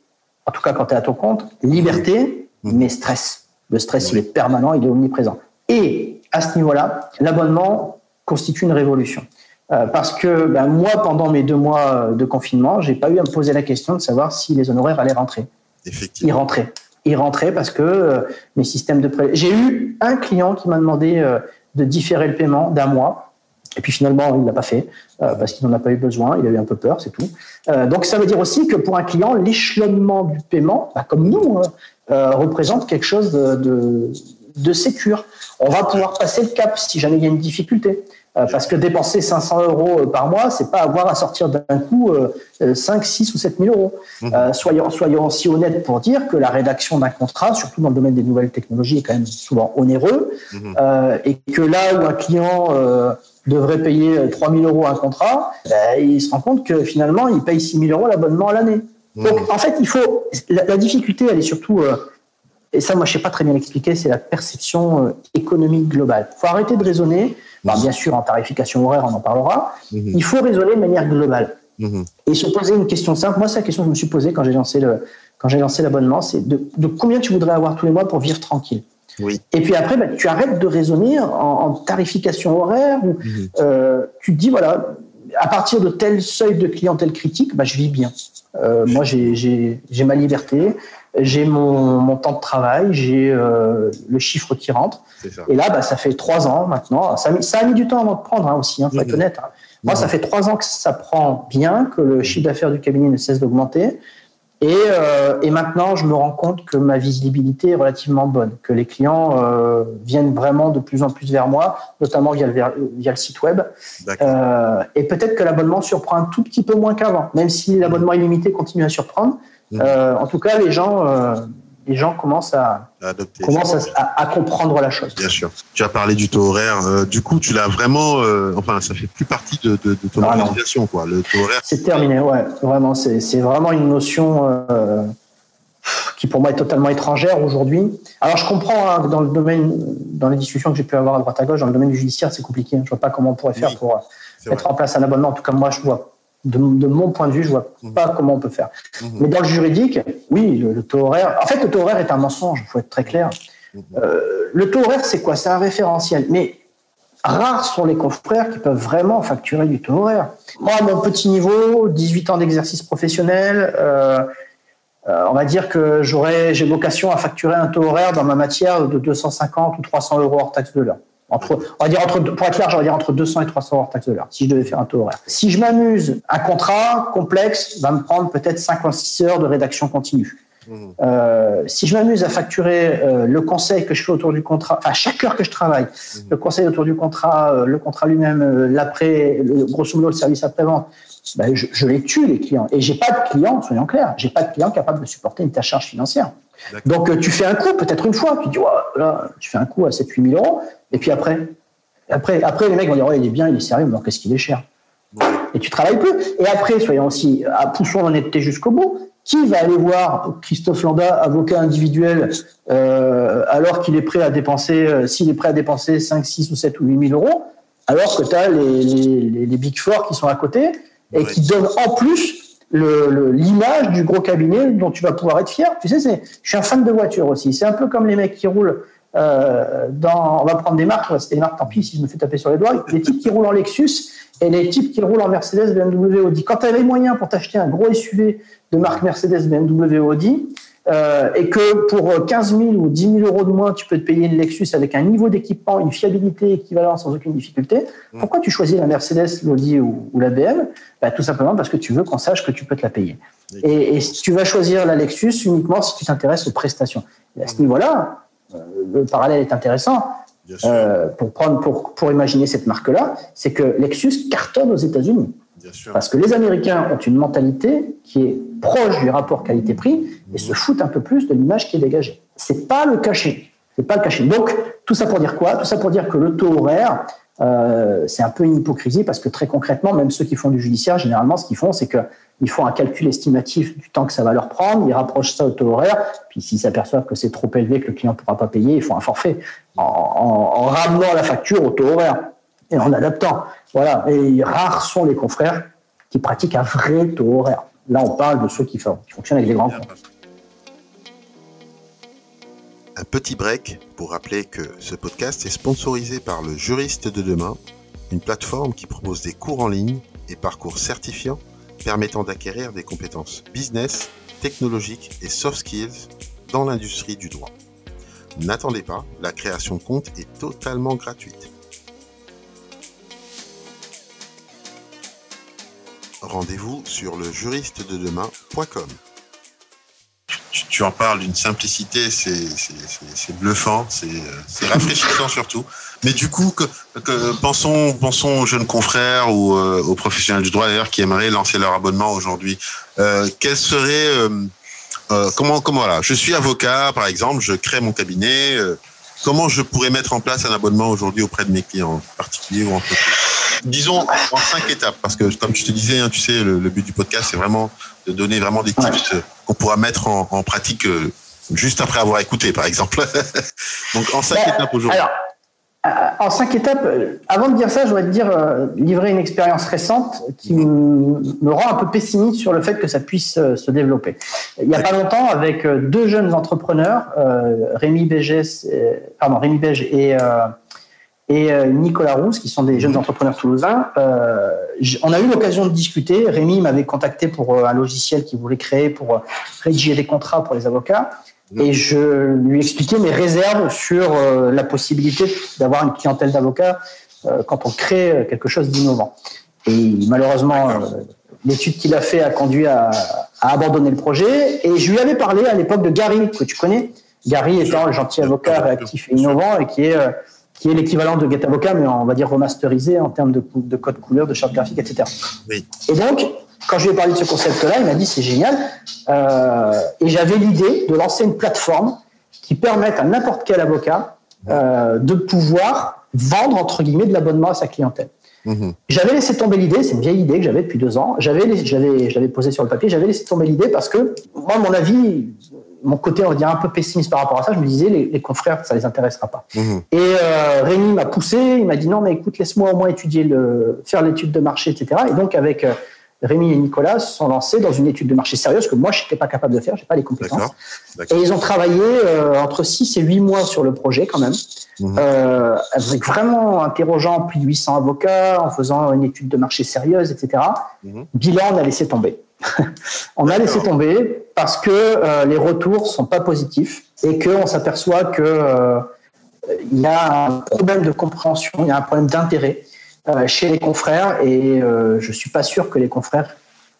en tout cas quand tu es à ton compte, liberté, mmh. mais stress. Le stress, il est permanent, il est omniprésent. Et à ce niveau-là, l'abonnement constitue une révolution. Euh, parce que ben, moi, pendant mes deux mois de confinement, j'ai pas eu à me poser la question de savoir si les honoraires allaient rentrer. Effectivement. Ils rentraient. Ils rentraient parce que euh, mes systèmes de prêt. J'ai eu un client qui m'a demandé euh, de différer le paiement d'un mois. Et puis finalement, il ne l'a pas fait parce qu'il n'en a pas eu besoin. Il a eu un peu peur, c'est tout. donc ça veut dire aussi que pour un client, l'échelonnement du paiement, ben, comme nous, hein, représente quelque chose de, de, de sécure on va pouvoir passer le cap si jamais il y a une difficulté. Euh, parce que dépenser 500 euros euh, par mois, c'est pas avoir à sortir d'un coup 5, euh, 6 ou 7 000 euros. Mmh. soyons, soyons aussi honnêtes pour dire que la rédaction d'un contrat, surtout dans le domaine des nouvelles technologies, est quand même souvent onéreux. Mmh. et que là où un client devrait payer 3 000 euros un contrat, ben, il se rend compte que finalement, il paye 6 000 euros l'abonnement à l'année. Mmh. Donc, en fait, il faut. La, difficulté, elle est surtout et ça, moi, je sais pas très bien l'expliquer, c'est la perception euh, économique globale. Il faut arrêter de raisonner, bien sûr, en tarification horaire, on en parlera, mhm. il faut raisonner de manière globale. Et se poser une question simple. Moi, c'est la question que je me suis posée quand j'ai lancé le, quand j'ai lancé l'abonnement, c'est de, combien tu voudrais avoir tous les mois pour vivre tranquille? Oui. Et puis après, bah, tu arrêtes de raisonner en, tarification horaire. Où, mhm. euh, tu te dis, voilà, à partir de tel seuil de clientèle critique, bah, je vis bien. Euh, moi, j'ai ma liberté, j'ai mon, mon, temps de travail, j'ai euh, le chiffre qui rentre. Et là, bah, ça fait trois ans maintenant. Ça a, mis, ça a mis du temps avant de prendre hein, aussi, il hein, faut être mhm. honnête. Hein. Moi, ça mhm. fait trois ans que ça prend bien, que le chiffre d'affaires du cabinet ne cesse d'augmenter. Et, euh, et, maintenant, je me rends compte que ma visibilité est relativement bonne, que les clients euh, viennent vraiment de plus en plus vers moi, notamment via le, via le site web. Euh, et peut-être que l'abonnement surprend un tout petit peu moins qu'avant, même si l'abonnement illimité continue à surprendre. Mhm. Euh, en tout cas, les gens, euh, les gens commencent à, adopter, à, comprendre la chose. Bien sûr. Tu as parlé du taux horaire. Euh, du coup, tu l'as vraiment. enfin, ça fait plus partie de, de, de ton ah organisation, quoi. Le taux horaire. C'est terminé. Ouais, vraiment. C'est vraiment une notion qui pour moi est totalement étrangère aujourd'hui. Alors je comprends hein, dans le domaine, dans les discussions que j'ai pu avoir à droite à gauche, dans le domaine du judiciaire, c'est compliqué. Hein. Je vois pas comment on pourrait faire pour mettre en place un abonnement. En tout cas, moi, je vois de, mon point de vue, je vois mhm. pas comment on peut faire. Mhm. Mais dans le juridique, oui, le, taux horaire. En fait, le taux horaire est un mensonge. Il faut être très clair. Mhm. Euh, le taux horaire, c'est quoi? C'est un référentiel. Mais rares sont les confrères qui peuvent vraiment facturer du taux horaire. Moi, à mon petit niveau, 18 ans d'exercice professionnel, euh, euh, on va dire que j'aurais, j'ai vocation à facturer un taux horaire dans ma matière de 250 ou 300 euros hors taxe de l'heure on va dire entre, pour être large, on va dire entre 200 et 300 hors taxe de l'heure, si je devais faire un taux horaire. Si je m'amuse, un contrat complexe va me prendre peut-être 56 heures de rédaction continue. Mmh. Euh, si je m'amuse à facturer euh, le conseil que je fais autour du contrat, enfin chaque heure que je travaille, mmh. le conseil autour du contrat, euh, le contrat lui-même, l'après, grosso modo le service après-vente, ben, je, je, les tue les clients. Et j'ai pas de clients, soyons clairs, j'ai pas de clients capables de supporter une tâche charge financière. Donc euh, tu fais un coup, peut-être une fois, tu dis, là, tu fais un coup à 7-8 000 euros, et puis après, après, après les mecs vont dire, oh, il est bien, il est sérieux, mais qu'est-ce qu'il est cher? Et tu travailles peu. Et après, soyons aussi, à poussons l'honnêteté jusqu'au bout, qui va aller voir Christophe Landa, avocat individuel, euh, alors qu'il est prêt à dépenser, euh, s'il est prêt à dépenser 5, 6 ou 7 ou 8 000 euros, alors que tu as les, les, les, Big Four qui sont à côté et qui donnent en plus l'image du gros cabinet dont tu vas pouvoir être fier. Tu sais, je suis un fan de voiture aussi. C'est un peu comme les mecs qui roulent euh, dans. On va prendre des marques, c'était des marques, tant pis si je me fais taper sur les doigts. Les types qui roulent en Lexus et les types qui roulent en Mercedes, BMW, Audi. Quand tu as les moyens pour t'acheter un gros SUV de marque Mercedes, BMW, Audi, euh, et que pour 15 000 ou 10 000 euros de moins, tu peux te payer une Lexus avec un niveau d'équipement, une fiabilité équivalente sans aucune difficulté, mm. pourquoi tu choisis la Mercedes, l'Audi ou, la BM bah, Tout simplement parce que tu veux qu'on sache que tu peux te la payer. Et, et, tu vas choisir la Lexus uniquement si tu t'intéresses aux prestations. Et à ce mm. niveau-là, euh, le parallèle est intéressant. Euh, pour, prendre, pour, pour imaginer cette marque-là, c'est que Lexus cartonne aux États-Unis. Parce que les Américains ont une mentalité qui est proche du rapport qualité-prix et se foutent un peu plus de l'image qui est dégagée. C'est pas le cachet. C'est pas le cachet. Donc, tout ça pour dire quoi? Tout ça pour dire que le taux horaire, euh, c'est un peu une hypocrisie parce que très concrètement, même ceux qui font du judiciaire, généralement, ce qu'ils font, c'est qu'ils font un calcul estimatif du temps que ça va leur prendre, ils rapprochent ça au taux horaire, puis s'ils s'aperçoivent que c'est trop élevé, que le client ne pourra pas payer, ils font un forfait en, en, ramenant la facture au taux horaire et en adaptant. Voilà. Et rares sont les confrères qui pratiquent un vrai taux horaire. Là, on parle de ceux qui, fonctionnent avec les grands comptes. Un petit break pour rappeler que ce podcast est sponsorisé par le Juriste de demain, une plateforme qui propose des cours en ligne et parcours certifiants permettant d'acquérir des compétences business, technologiques et soft skills dans l'industrie du droit. N'attendez pas, la création de compte est totalement gratuite. Rendez-vous sur le juriste de demain.com tu en parles d'une simplicité, c'est bluffant, c'est rafraîchissant surtout. Mais du coup, que, pensons, pensons aux jeunes confrères ou euh, aux professionnels du droit d'ailleurs qui aimeraient lancer leur abonnement aujourd'hui. Euh, euh, euh, comment, comment je suis avocat par exemple, je crée mon cabinet. Comment je pourrais mettre en place un abonnement aujourd'hui auprès de mes clients, particuliers ou entreprises Disons en cinq étapes, parce que comme je te disais, hein, tu sais, le, le but du podcast, c'est vraiment de donner vraiment des tips qu'on pourra mettre en, pratique euh, juste après avoir écouté, par exemple. Donc en cinq bah, étapes aujourd'hui. Alors, euh, en cinq étapes, euh, avant de dire ça, je voudrais te dire, livrer une expérience récente qui me rend un peu pessimiste sur le fait que ça puisse se développer. Il n'y a pas longtemps, avec deux jeunes entrepreneurs, Rémi Bégès, pardon, Rémi Bège et et euh, Nicolas Rousse, qui sont des jeunes entrepreneurs toulousains. Euh, on a eu l'occasion de discuter. Rémi m'avait contacté pour euh, un logiciel qu'il voulait créer pour rédiger des contrats pour les avocats. Et je lui expliquais mes réserves sur la possibilité d'avoir une clientèle d'avocats quand on crée quelque chose d'innovant. Et malheureusement, l'étude qu'il a fait a conduit à, à, abandonner le projet. Et je lui avais parlé à l'époque de Gary, que tu connais. Gary étant le gentil avocat réactif et innovant et qui est qui est l'équivalent de GetAvocat, mais on va dire remasterisé en termes de, de code couleur, de charte graphique, etc. Et donc, quand je lui ai parlé de ce concept-là, il m'a dit c'est génial. Euh, et j'avais l'idée de lancer une plateforme qui permette à n'importe quel avocat euh, de pouvoir vendre, entre guillemets, de l'abonnement à sa clientèle. Mhm. J'avais laissé tomber l'idée, c'est une vieille idée que j'avais depuis deux ans. J'avais, j'avais, je l'avais posée sur le papier. J'avais laissé tomber l'idée parce que moi, mon avis, mon côté, on va dire, un peu pessimiste par rapport à ça, je me disais, les, confrères, ça les intéressera pas. Mhm. Et euh, Rémi m'a poussé, il m'a dit, non, mais écoute, laisse-moi au moins étudier, le, faire l'étude de marché, etc. Et donc, avec Rémi et Nicolas, se sont lancés dans une étude de marché sérieuse que moi, je n'étais pas capable de faire, j'ai pas les compétences. Et ils ont travaillé euh, entre 6 et 8 mois sur le projet, quand même, mhm. euh, avec vraiment interrogeant plus de 800 avocats, en faisant une étude de marché sérieuse, etc. Mhm. Bilan, on a laissé tomber. on a laissé tomber parce que euh, les retours sont pas positifs et qu'on s'aperçoit que il y a un problème de compréhension, il y a un problème d'intérêt chez les confrères et je suis pas sûr que les confrères,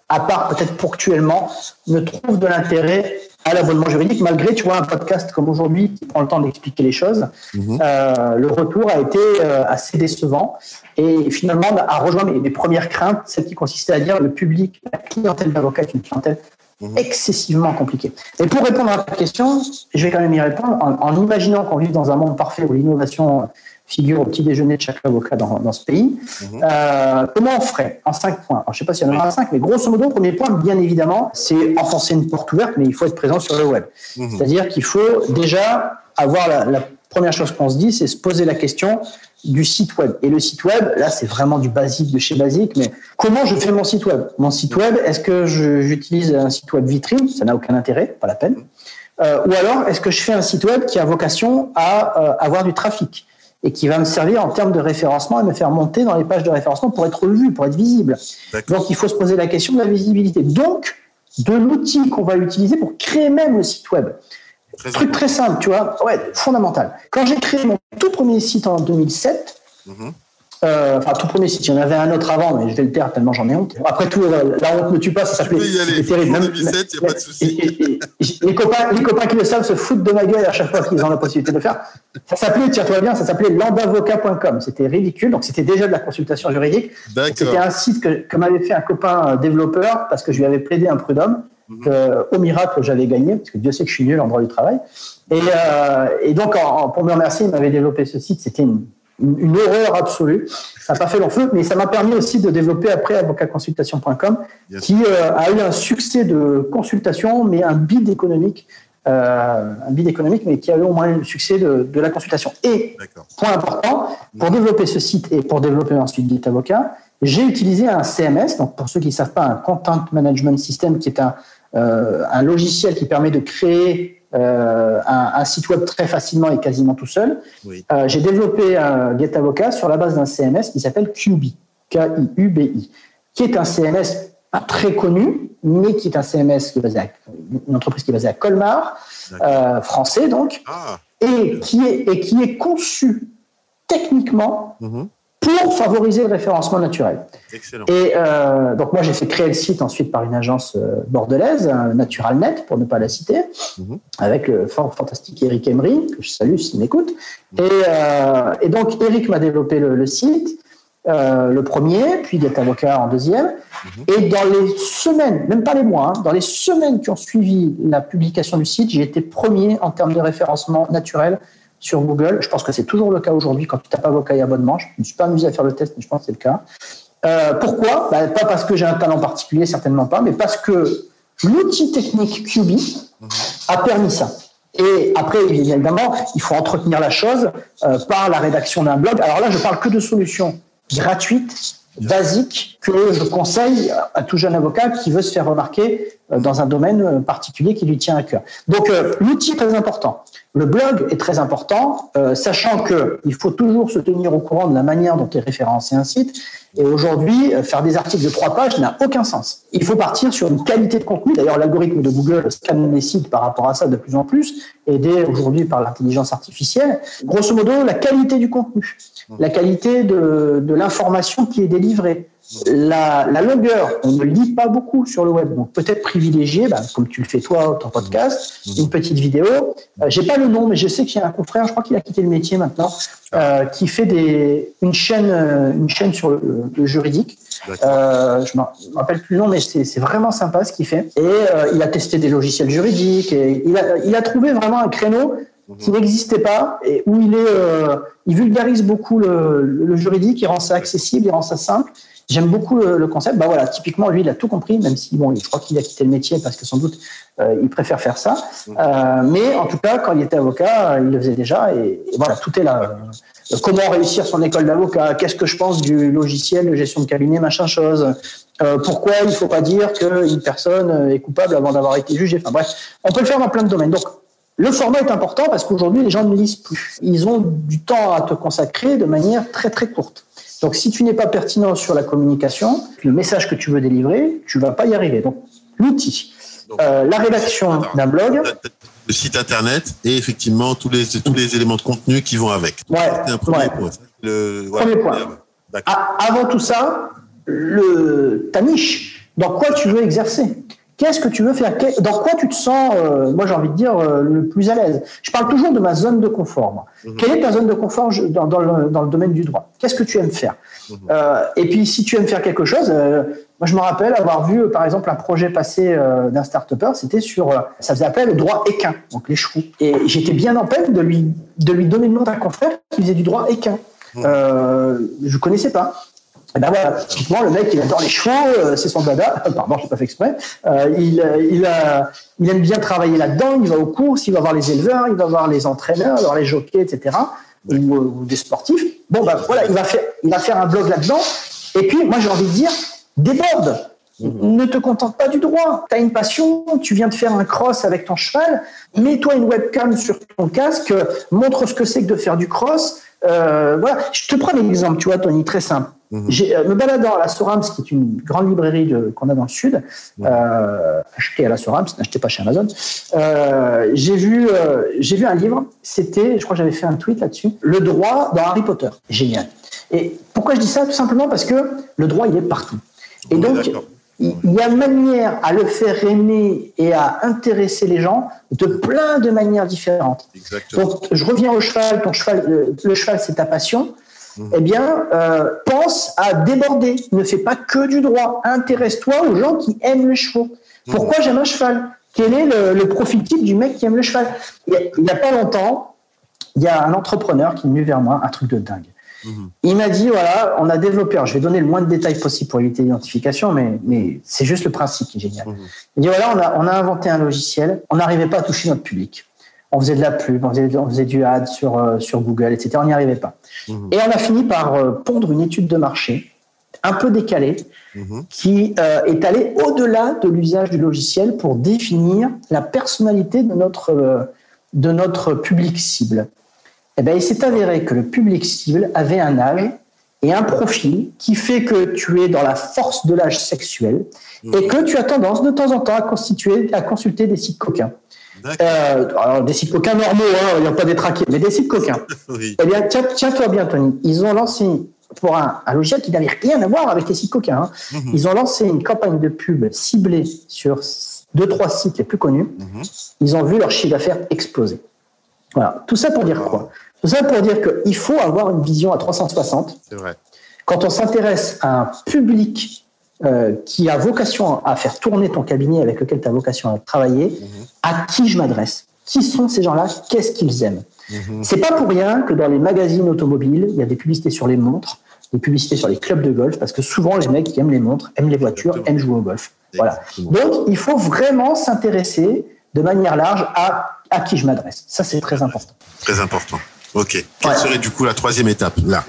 à part peut-être ponctuellement, ne trouvent de l'intérêt à l'abonnement juridique, malgré, tu vois, un podcast comme aujourd'hui qui prend le temps d'expliquer les choses. Mhm. Euh, le retour a été euh, assez décevant et finalement a rejoint mes, premières craintes, celles qui consistaient à dire le public, la clientèle d'avocats est une clientèle mhm. excessivement compliquée. Et pour répondre à ta question, je vais quand même y répondre en, en imaginant qu'on vit dans un monde parfait où l'innovation figure au petit déjeuner de chaque avocat dans, dans ce pays. Mhm. Euh, comment on ferait en cinq points? Je ne sais pas s'il y en a cinq, mais grosso modo, premier point, bien évidemment, c'est enfoncer une porte ouverte, mais il faut être présent sur le web. Mhm. C'est-à-dire qu'il faut déjà avoir la, la première chose qu'on se dit, c'est se poser la question du site web. Et le site web, là, c'est vraiment du basique de chez basique, mais comment je fais mon site web? Mon site web, est-ce que j'utilise un site web vitrine? Ça n'a aucun intérêt, pas la peine. Euh, ou alors, est-ce que je fais un site web qui a vocation à euh, avoir du trafic? Et qui va me servir en termes de référencement et me faire monter dans les pages de référencement pour être vu, pour être visible. Donc il faut se poser la question de la visibilité. Donc, de l'outil qu'on va utiliser pour créer même le site web. Très Truc très simple, tu vois, ouais, fondamental. Quand j'ai créé mon tout premier site en 2007, mhm. Euh, enfin, tout premier site. Il y en avait un autre avant, mais je vais le taire tellement j'en ai honte. Après tout, euh, la honte ne tue pas, ça s'appelait. C'était terrible. Même, 2007, y a pas de souci. les, copains, les copains qui le savent se foutent de ma gueule à chaque fois qu'ils ont la possibilité de le faire. Ça s'appelait, tiens-toi bien, ça s'appelait landavocat.com. C'était ridicule. Donc, c'était déjà de la consultation juridique. C'était un site que, que m'avait fait un copain euh, développeur parce que je lui avais plaidé un prud'homme. Mhm. au miracle, j'avais gagné, parce que Dieu sait que je suis nul en droit du travail. Et, euh, et donc, pour me remercier, il m'avait développé ce site. C'était une, une, horreur absolue. Ça n'a pas fait long feu, mais ça m'a permis aussi de développer après avocatconsultation.com, qui euh, a eu un succès de consultation, mais un bid économique, euh, un bid économique, mais qui a eu au moins le succès de, de la consultation. Et point important, pour développer ce site et pour développer ensuite Git Avocat, j'ai utilisé un CMS. Donc pour ceux qui ne savent pas, un Content Management System, qui est un, euh, un logiciel qui permet de créer euh, un, site web très facilement et quasiment tout seul. Euh, j'ai développé un GetAvocat sur la base d'un CMS qui s'appelle QB, K-I-U-B-I, qui est un CMS pas très connu, mais qui est un CMS qui est basé à, une entreprise qui est basée à Colmar, euh, français donc, ah. et, qui est, et qui est conçu techniquement mm-hmm pour favoriser le référencement naturel. Excellent. Et euh, donc moi j'ai fait créer le site ensuite par une agence euh, bordelaise, Naturalnet pour ne pas la citer, mhm. avec le fort fantastique Eric Emery que je salue s'il m'écoute. Et, euh, et, donc Eric m'a développé le, site, euh, le premier, puis d'être avocat en deuxième. Mhm. Et dans les semaines, même pas les mois, hein, dans les semaines qui ont suivi la publication du site, j'ai été premier en termes de référencement naturel sur Google. Je pense que c'est toujours le cas aujourd'hui quand tu tapes avocat et abonnement. Je ne suis pas amusé à faire le test, mais je pense que c'est le cas. Euh, pourquoi? Bah, Pas parce que j'ai un talent particulier, certainement pas, mais parce que l'outil technique QB a permis ça. Et après, évidemment, il faut entretenir la chose euh, par la rédaction d'un blog. Alors là, je parle que de solutions gratuites, basiques, que je conseille à tout jeune avocat qui veut se faire remarquer dans un domaine particulier qui lui tient à cœur. Donc, l'outil est très important. Le blog est très important, euh, sachant qu'il faut toujours se tenir au courant de la manière dont est référencé un site. Et aujourd'hui, euh, faire des articles de trois pages n'a aucun sens. Il faut partir sur une qualité de contenu. D'ailleurs, l'algorithme de Google scanne les sites par rapport à ça de plus en plus, aidé aujourd'hui par l'intelligence artificielle. Grosso modo, la qualité du contenu, la qualité de, de l'information qui est délivrée, la, longueur, on ne lit pas beaucoup sur le web, donc peut-être privilégier, bah, comme tu le fais toi, ton podcast, une petite vidéo. Euh, j'ai pas le nom, mais je sais qu'il y a un confrère, je crois qu'il a quitté le métier maintenant, euh, qui fait des, une chaîne, euh, une chaîne sur le, juridique. Euh, je me rappelle plus le nom, mais c'est vraiment sympa ce qu'il fait. Et il a testé des logiciels juridiques. Et il a, il a trouvé vraiment un créneau qui mhm. n'existait pas et où il est, il vulgarise beaucoup le, le, juridique, il rend ça accessible, il rend ça simple. J'aime beaucoup le, concept. Bah voilà, typiquement, lui, il a tout compris, même si, bon, je crois qu'il a quitté le métier parce que sans doute, euh, il préfère faire ça. Mm. Euh, mais en tout cas, quand il était avocat, il le faisait déjà. Et, voilà, tout est là. Euh, comment réussir son école d'avocat? Qu'est-ce que je pense du logiciel de gestion de cabinet, machin chose? Pourquoi il ne faut pas dire qu'une personne est coupable avant d'avoir été jugée? Enfin bref, on peut le faire dans plein de domaines. Donc, le format est important parce qu'aujourd'hui, les gens ne lisent plus. Ils ont du temps à te consacrer de manière très très courte. Donc, si tu n'es pas pertinent sur la communication, le message que tu veux délivrer, tu vas pas y arriver. Donc, l'outil, euh, la rédaction d'un blog. Le site internet et effectivement tous les, tous les éléments de contenu qui vont avec. Ouais, un premier point. Le, premier point. Avant tout ça, le, ta niche. Dans quoi tu veux exercer? Qu'est-ce que tu veux faire Dans quoi tu te sens, euh, moi j'ai envie de dire, euh, le plus à l'aise? Je parle toujours de ma zone de confort. Mhm. Quelle est ta zone de confort dans, dans, le, dans le, domaine du droit? Qu'est-ce que tu aimes faire? Mhm. euh, Et puis si tu aimes faire quelque chose, moi je me rappelle avoir vu par exemple un projet passé d'un start-upper, c'était sur, ça faisait appel au droit équin, donc les chevaux. Et j'étais bien en peine de lui, de lui donner le nom d'un confrère qui faisait du droit équin. Mhm. je connaissais pas. Et ben voilà, typiquement, le mec, il adore les chevaux, euh, c'est son dada. Pardon, je n'ai pas fait exprès. Euh, il, euh, il, a, il, aime bien travailler là-dedans. Il va aux courses, il va voir les éleveurs, il va voir les entraîneurs, voir les jockeys, etc. Ou, ou, des sportifs. Bon, ben voilà, il va faire, il va faire un blog là-dedans. Et puis, moi, j'ai envie de dire, déborde. Mhm. Ne te contente pas du droit. Tu as une passion, tu viens de faire un cross avec ton cheval, mets-toi une webcam sur ton casque, montre ce que c'est que de faire du cross. Euh, voilà. Je te prends un exemple, tu vois, Tony, très simple. Euh, me baladant à la Sorams, qui est une grande librairie qu'on a dans le sud, euh, acheté à la Sorams, n'achetez pas chez Amazon, euh, j'ai vu, euh, j'ai vu un livre, c'était, je crois que j'avais fait un tweet là-dessus, Le droit dans Harry Potter. Génial. Et pourquoi je dis ça? Tout simplement parce que le droit, il est partout. Et donc, il y a manière à le faire aimer et à intéresser les gens de plein de manières différentes. Donc, je reviens au cheval. Ton cheval, le, cheval, c'est ta passion. Eh bien, euh, pense à déborder. Ne fais pas que du droit. Intéresse-toi aux gens qui aiment les chevaux. Pourquoi j'aime un cheval? Quel est le, profil type du mec qui aime le cheval? Il n'y a, a, pas longtemps, il y a un entrepreneur qui est venu vers moi, un truc de dingue. Mhm. Il m'a dit voilà, on a développé, je vais donner le moins de détails possible pour éviter l'identification, mais, mais c'est juste le principe qui est génial. Mhm. Il dit voilà, on a, on a inventé un logiciel, on n'arrivait pas à toucher notre public. On faisait de la pub, on faisait, on faisait du ad sur, euh, sur Google, etc. On n'y arrivait pas. Mhm. Et on a fini par euh, pondre une étude de marché un peu décalée qui euh, est allée au-delà de l'usage du logiciel pour définir la personnalité de notre, de notre public cible eh bien, il s'est avéré que le public cible avait un âge et un profil qui fait que tu es dans la force de l'âge sexuel et que tu as tendance de temps en temps à, constituer, à consulter des sites coquins. Euh, alors, des sites coquins normaux, hein, il n'y a pas des traqués, mais des sites coquins. Eh bien, tiens-toi bien, Tony. Ils ont lancé, pour un, logiciel qui n'avait rien à voir avec les sites coquins, hein. mhm. ils ont lancé une campagne de pub ciblée sur deux, trois sites les plus connus. Mhm. Ils ont vu leur chiffre d'affaires exploser. Voilà. Tout ça pour dire quoi? Tout ça pour dire qu'il faut avoir une vision à 360. C'est vrai. Quand on s'intéresse à un public euh, qui a vocation à faire tourner ton cabinet avec lequel tu as vocation à travailler, mhm. à qui je m'adresse? Qui sont ces gens-là? Qu'est-ce qu'ils aiment? Mhm. C'est pas pour rien que dans les magazines automobiles, il y a des publicités sur les montres, des publicités sur les clubs de golf, parce que souvent les mecs qui aiment les montres, aiment les voitures, aiment jouer au golf. Voilà. Donc il faut vraiment s'intéresser de manière large à à qui je m'adresse. Ça, c'est très important. Très important. Ok. Quelle serait du coup la troisième étape là?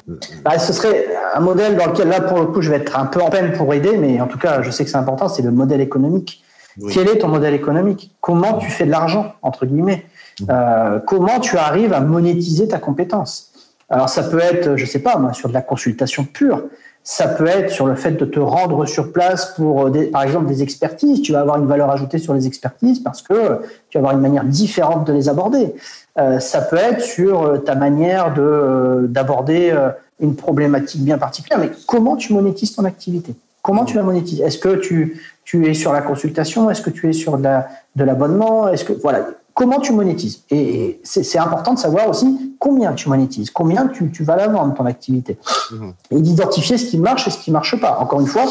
Bah, Ce serait un modèle dans lequel là, pour le coup, je vais être un peu en peine pour aider, mais en tout cas, je sais que c'est important, c'est le modèle économique. Quel est ton modèle économique? Comment tu fais de l'argent, entre guillemets? Mmh. euh, Comment tu arrives à monétiser ta compétence? Alors ça peut être, je sais pas, moi, sur de la consultation pure. Ça peut être sur le fait de te rendre sur place pour, euh, par exemple, des expertises. Tu vas avoir une valeur ajoutée sur les expertises parce que tu vas avoir une manière différente de les aborder. Euh, ça peut être sur euh, ta manière de d'aborder une problématique bien particulière. Mais comment tu monétises ton activité? Comment tu la monétises? Est-ce que tu, tu es sur la consultation? Est-ce que tu es sur de l'abonnement? Est-ce que voilà comment tu monétises. Et c'est important de savoir aussi combien tu monétises, combien tu, vas la vendre, ton activité. Mhm. Et d'identifier ce qui marche et ce qui ne marche pas. Encore une fois,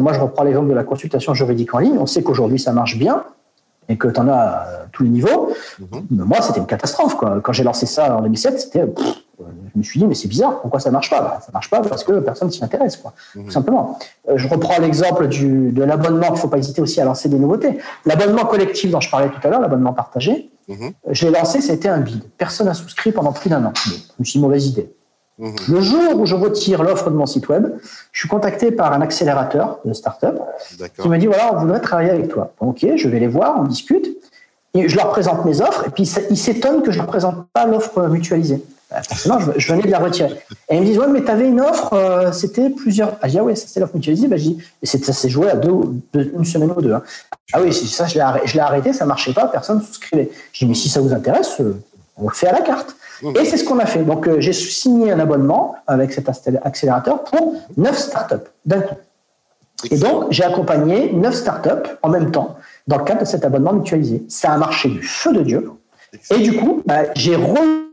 moi je reprends l'exemple de la consultation juridique en ligne. On sait qu'aujourd'hui ça marche bien et que tu en as à tous les niveaux. Mhm. moi, c'était une catastrophe. Quand j'ai lancé ça en 2007, c'était je me suis dit, mais c'est bizarre, pourquoi ça marche pas? Bah, Ça marche pas parce que personne s'y intéresse, quoi, tout mhm. simplement. Euh, je reprends l'exemple de l'abonnement, il ne faut pas hésiter aussi à lancer des nouveautés. L'abonnement collectif dont je parlais tout à l'heure, l'abonnement partagé, mhm. je l'ai lancé, ça a été un bide. Personne n'a souscrit pendant plus d'un an. je me suis dit, mauvaise idée. Mhm. Le jour où je retire l'offre de mon site web, je suis contacté par un accélérateur de start-up qui me dit, voilà, on voudrait travailler avec toi. Ok, je vais les voir, on discute. Et je leur présente mes offres, et puis ils s'étonnent que je ne leur présente pas l'offre mutualisée. Non, je, venais de la retirer. Et ils me disent, ouais, mais tu avais une offre, euh, c'était plusieurs. Ah, je dis, ah ouais, ça c'est l'offre mutualisée. Bah, je dis, et ça s'est joué à deux, une semaine ou deux. Hein. Ah oui, ça, je l'ai arrêté, ça marchait pas, personne ne souscrivait. Je dis, mais si ça vous intéresse, euh, on le fait à la carte. Mmh. Et c'est ce qu'on a fait. Donc, euh, j'ai signé un abonnement avec cet accélérateur pour neuf startups d'un coup. Et donc, j'ai accompagné neuf startups en même temps dans le cadre de cet abonnement mutualisé. Ça a marché du feu de Dieu. Et du coup, bah, j'ai revu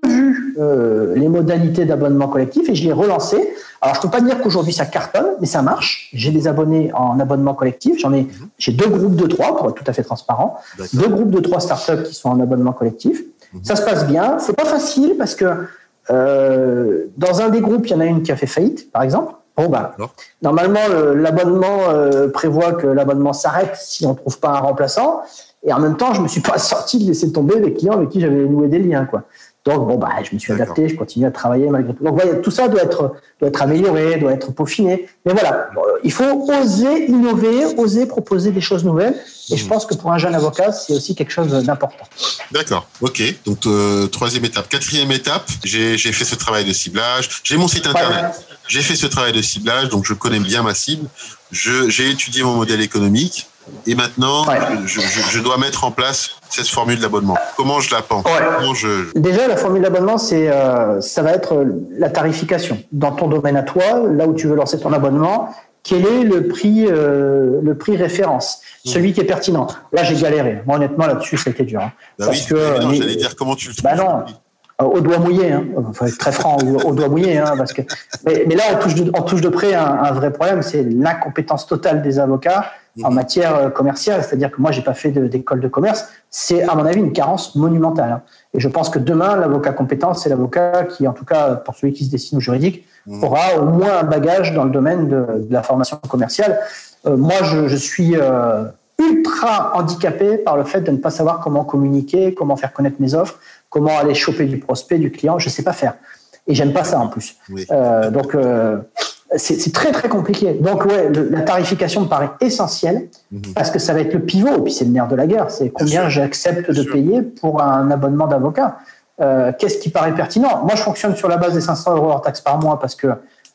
euh, les modalités d'abonnement collectif et je l'ai relancé. Alors, je ne peux pas dire qu'aujourd'hui ça cartonne, mais ça marche. J'ai des abonnés en abonnement collectif. J'en ai, mhm. j'ai deux groupes de trois pour être tout à fait transparent. Deux groupes de trois startups qui sont en abonnement collectif. Mhm. Ça se passe bien. C'est pas facile parce que euh, dans un des groupes, il y en a une qui a fait faillite, par exemple. Bon, bah, normalement, l'abonnement euh, prévoit que l'abonnement s'arrête si on ne trouve pas un remplaçant. Et en même temps, je me suis pas sorti de laisser tomber les clients avec qui j'avais noué des liens, quoi. Donc bon, bah, je me suis adapté, je continue à travailler malgré tout. Donc voilà, tout ça doit être, doit être amélioré, doit être peaufiné. Mais voilà, il faut oser innover, oser proposer des choses nouvelles. Et je hmm. pense que pour un jeune avocat, c'est aussi quelque chose d'important. D'accord, ok. Donc euh, troisième étape. Quatrième étape, j'ai fait ce travail de ciblage. J'ai mon site internet. J'ai fait ce travail de ciblage, donc je connais bien ma cible. J'ai étudié mon modèle économique. Et maintenant, je, dois mettre en place cette formule d'abonnement. Comment je la pense Déjà, la formule d'abonnement, c'est euh, ça va être la tarification. Dans ton domaine à toi, là où tu veux lancer ton abonnement, quel est le prix, euh, le prix référence, mmh. celui qui est pertinent. Là, j'ai galéré. Moi, honnêtement, là-dessus, ça a été dur. Hein. Bah parce que, j'allais dire comment tu le trouves. Bah non, au doigt mouillé, hein. être très franc, au, doigt mouillé, hein, parce que. Mais, là, on touche de, on touche de près un, vrai problème, c'est l'incompétence totale des avocats en mhm. matière euh, commerciale. C'est-à-dire que moi, j'ai pas fait d'école de, commerce. C'est, à mon avis, une carence monumentale. Hein. Et je pense que demain, l'avocat compétent, c'est l'avocat qui, en tout cas, pour celui qui se destine au juridique, mhm. aura au moins un bagage dans le domaine de, la formation commerciale. Euh, moi, je, suis euh, ultra handicapé par le fait de ne pas savoir comment communiquer, comment faire connaître mes offres comment aller choper du prospect, du client, je ne sais pas faire. Et j'aime pas ça en plus. Euh, donc, euh, c'est très très compliqué. Donc, ouais, la tarification me paraît essentielle mhm. parce que ça va être le pivot, et puis c'est le nerf de la guerre. C'est combien j'accepte de payer pour un abonnement d'avocat. Euh, qu'est-ce qui paraît pertinent? Moi, je fonctionne sur la base des 500 euros hors taxe par mois parce que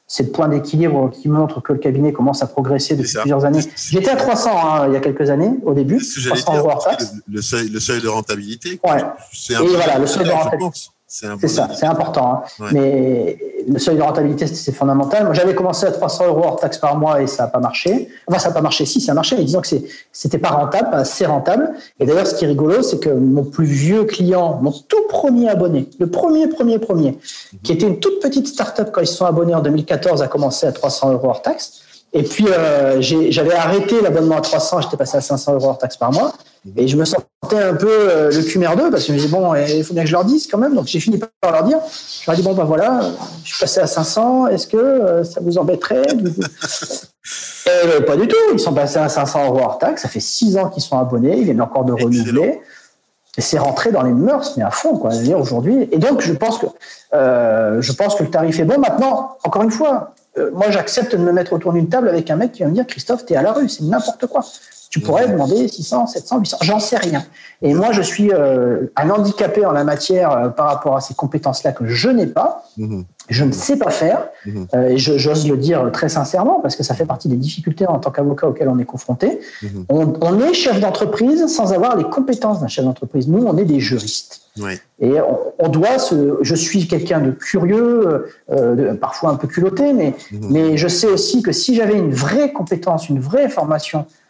c'est le point d'équilibre qui montre que le cabinet commence à progresser depuis plusieurs années. J'étais à 300 hein, il y a quelques années, au début. 300 euros hors taxe. Le, seuil, le seuil de rentabilité. Ouais. Et voilà, le seuil de rentabilité. C'est ça, c'est important. Hein. Mais le seuil de rentabilité, c'est fondamental. Moi, j'avais commencé à 300 euros hors taxe par mois et ça n'a pas marché. Enfin, ça n'a pas marché, si, ça a marché, mais disons que c'était pas rentable, pas assez rentable. Et d'ailleurs, ce qui est rigolo, c'est que mon plus vieux client, mon tout premier abonné, le premier, premier, premier, qui était une toute petite start-up quand ils se sont abonnés en 2014, a commencé à 300 euros hors taxe. Et puis, euh, j'avais arrêté l'abonnement à 300, j'étais passé à 500 euros hors taxe par mois. Et je me sentais un peu euh, le cul merdeux parce que je me disais, bon, il faut bien que je leur dise quand même. Donc, j'ai fini par leur dire. Je leur ai dit, bon, ben voilà, je suis passé à 500, est-ce que euh, ça vous embêterait Et pas du tout, ils sont passés à 500 euros hors taxe. Ça fait six ans qu'ils sont abonnés, ils viennent encore de renouveler. Et c'est rentré dans les mœurs, mais à fond, quoi, aujourd'hui. Et donc, je pense que, je pense que le tarif est bon. Maintenant, encore une fois, euh, moi, j'accepte de me mettre autour d'une table avec un mec qui va me dire Christophe, t'es à la rue, c'est n'importe quoi. Tu pourrais demander 600, 700, 800, j'en sais rien. Et moi, je suis euh, un handicapé en la matière euh, par rapport à ces compétences-là que je n'ai pas. Mhm. Je ne sais pas faire. Mhm. et j'ose le dire très sincèrement parce que ça fait partie des difficultés en tant qu'avocat auxquelles on est confronté. Mhm. on, on, est chef d'entreprise sans avoir les compétences d'un chef d'entreprise. Nous, on est des juristes. Et on, doit se. Je suis quelqu'un de curieux, euh, parfois un peu culotté, mais, mais je sais aussi que si j'avais une vraie compétence, une vraie formation euh,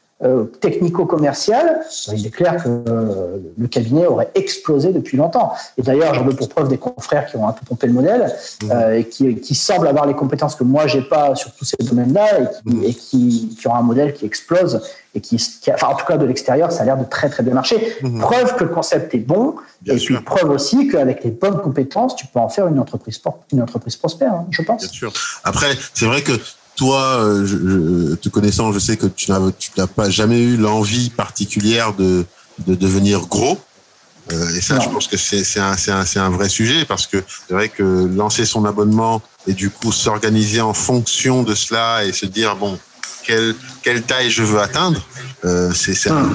technico-commercial, il est clair que euh, le cabinet aurait explosé depuis longtemps. Et d'ailleurs, j'en veux pour preuve des confrères qui ont un peu pompé le modèle mmh. euh, et qui, qui, semblent avoir les compétences que moi j'ai pas sur tous ces domaines-là et, qui, mmh. qui, ont un modèle qui explose et qui, enfin en tout cas de l'extérieur, ça a l'air de très très bien marcher. Mmh. Preuve que le concept est bon et puis preuve aussi qu'avec les bonnes compétences, tu peux en faire une entreprise une entreprise prospère, hein, je pense. Bien sûr. Après, c'est vrai que toi, euh, je, te connaissant, je sais que tu n'as pas jamais eu l'envie particulière de, de devenir gros. Euh, et ça, je pense que c'est un, un, un, vrai sujet parce que c'est vrai que lancer son abonnement et du coup s'organiser en fonction de cela et se dire bon quelle quelle taille je veux atteindre, euh, c'est un.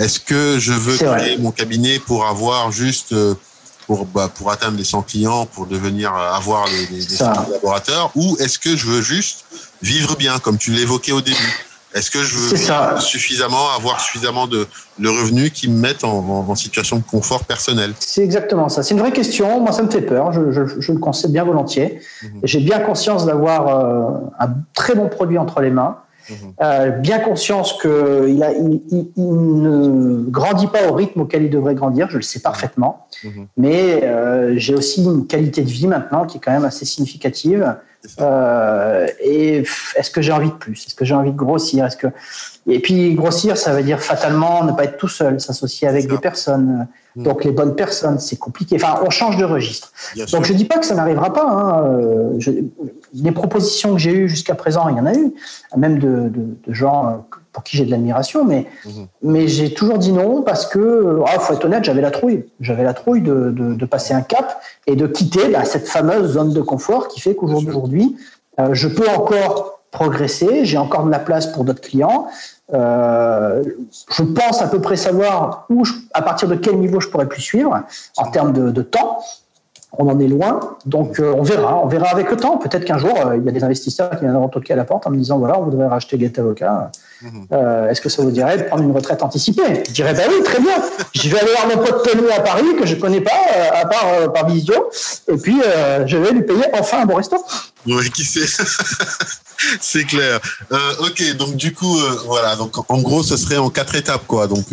Est-ce que je veux créer mon cabinet pour avoir juste euh, pour, bah, pour atteindre les 100 clients, pour devenir euh, avoir les, les, collaborateurs, ou est-ce que je veux juste vivre bien, comme tu l'évoquais au début? Est-ce que je veux suffisamment avoir suffisamment de, de revenus qui me mettent en, en, situation de confort personnel? C'est exactement ça. C'est une vraie question. Moi, ça me fait peur. Je, je, je le conseille bien volontiers. Mhm. J'ai bien conscience d'avoir euh, un très bon produit entre les mains. Mhm. Euh, bien conscience qu'il il, il, il, ne grandit pas au rythme auquel il devrait grandir, je le sais parfaitement. Mhm. Mais euh, j'ai aussi une qualité de vie maintenant qui est quand même assez significative. Euh, et est-ce que j'ai envie de plus? Est-ce que j'ai envie de grossir? Est-ce que et puis grossir, ça veut dire fatalement ne pas être tout seul, s'associer avec des personnes. Hmm. Donc les bonnes personnes, c'est compliqué. Enfin, on change de registre. Donc je dis pas que ça n'arrivera pas. Hein. Les propositions que j'ai eues jusqu'à présent, il y en a eu, même de, de, de gens euh, pour qui j'ai de l'admiration, mais, hmm. mais j'ai toujours dit non parce que, il ah, faut être honnête, j'avais la trouille. J'avais la trouille de, de, passer un cap et de quitter bah, cette fameuse zone de confort qui fait qu'aujourd'hui, euh, je peux encore progresser, j'ai encore de la place pour d'autres clients, euh, je pense à peu près savoir où, à partir de quel niveau je pourrais plus suivre en termes de, temps. On en est loin. Donc, euh, on verra. On verra avec le temps. Peut-être qu'un jour, euh, il y a des investisseurs qui viendront toquer à la porte en me disant voilà, on voudrait racheter Get Avocat. Mhm. Euh, est-ce que ça vous dirait de prendre une retraite anticipée? Je dirais bah oui, très bien. Je vais aller voir mon pote Tony à Paris que je connais pas, à part par visio, et puis je vais lui payer enfin un bon resto. Oui, qui sait? C'est clair. ok, donc du coup, voilà. Donc en gros, ce serait en quatre étapes, quoi. Donc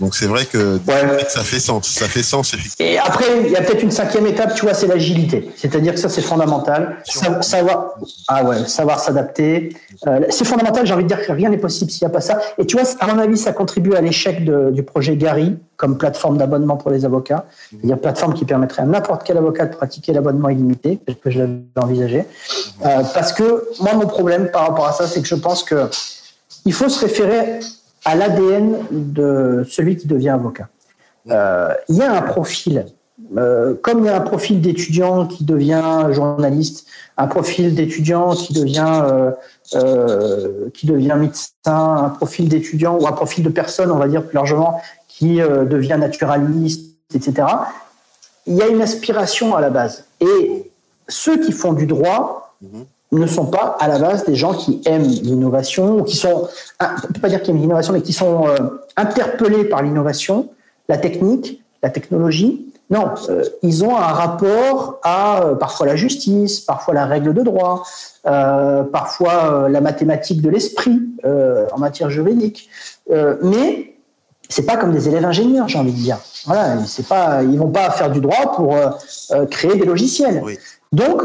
donc c'est vrai que ça fait sens, ça fait sens effectivement. Et après, il y a peut-être une cinquième étape, tu vois, c'est l'agilité. C'est-à-dire que ça, c'est fondamental. savoir, ah ouais, savoir s'adapter. Euh, c'est fondamental. J'ai envie de dire que rien n'est possible s'il n'y a pas ça. Et tu vois, à mon avis, ça contribue à l'échec du projet Gary comme plateforme d'abonnement pour les avocats. C'est-à-dire plateforme qui permettrait à n'importe quel avocat de pratiquer l'abonnement illimité, que je l'avais envisagé. Euh, parce que moi, mon problème par rapport à ça, c'est que je pense que il faut se référer à l'ADN de celui qui devient avocat. Euh, il y a un profil, euh, comme il y a un profil d'étudiant qui devient journaliste, un profil d'étudiant qui devient euh, qui devient médecin, un profil d'étudiant ou un profil de personne, on va dire plus largement, qui devient naturaliste, etc. Il y a une aspiration à la base. Et ceux qui font du droit, mhm ne sont pas à la base des gens qui aiment l'innovation ou qui sont, on ne peut pas dire qu'ils aiment l'innovation, mais qui sont euh, interpellés par l'innovation, la technique, la technologie. Non, euh, ils ont un rapport à euh, parfois la justice, parfois la règle de droit, parfois la mathématique de l'esprit en matière juridique. mais c'est pas comme des élèves ingénieurs, j'ai envie de dire. Voilà, c'est pas, ils vont pas faire du droit pour créer des logiciels. Donc,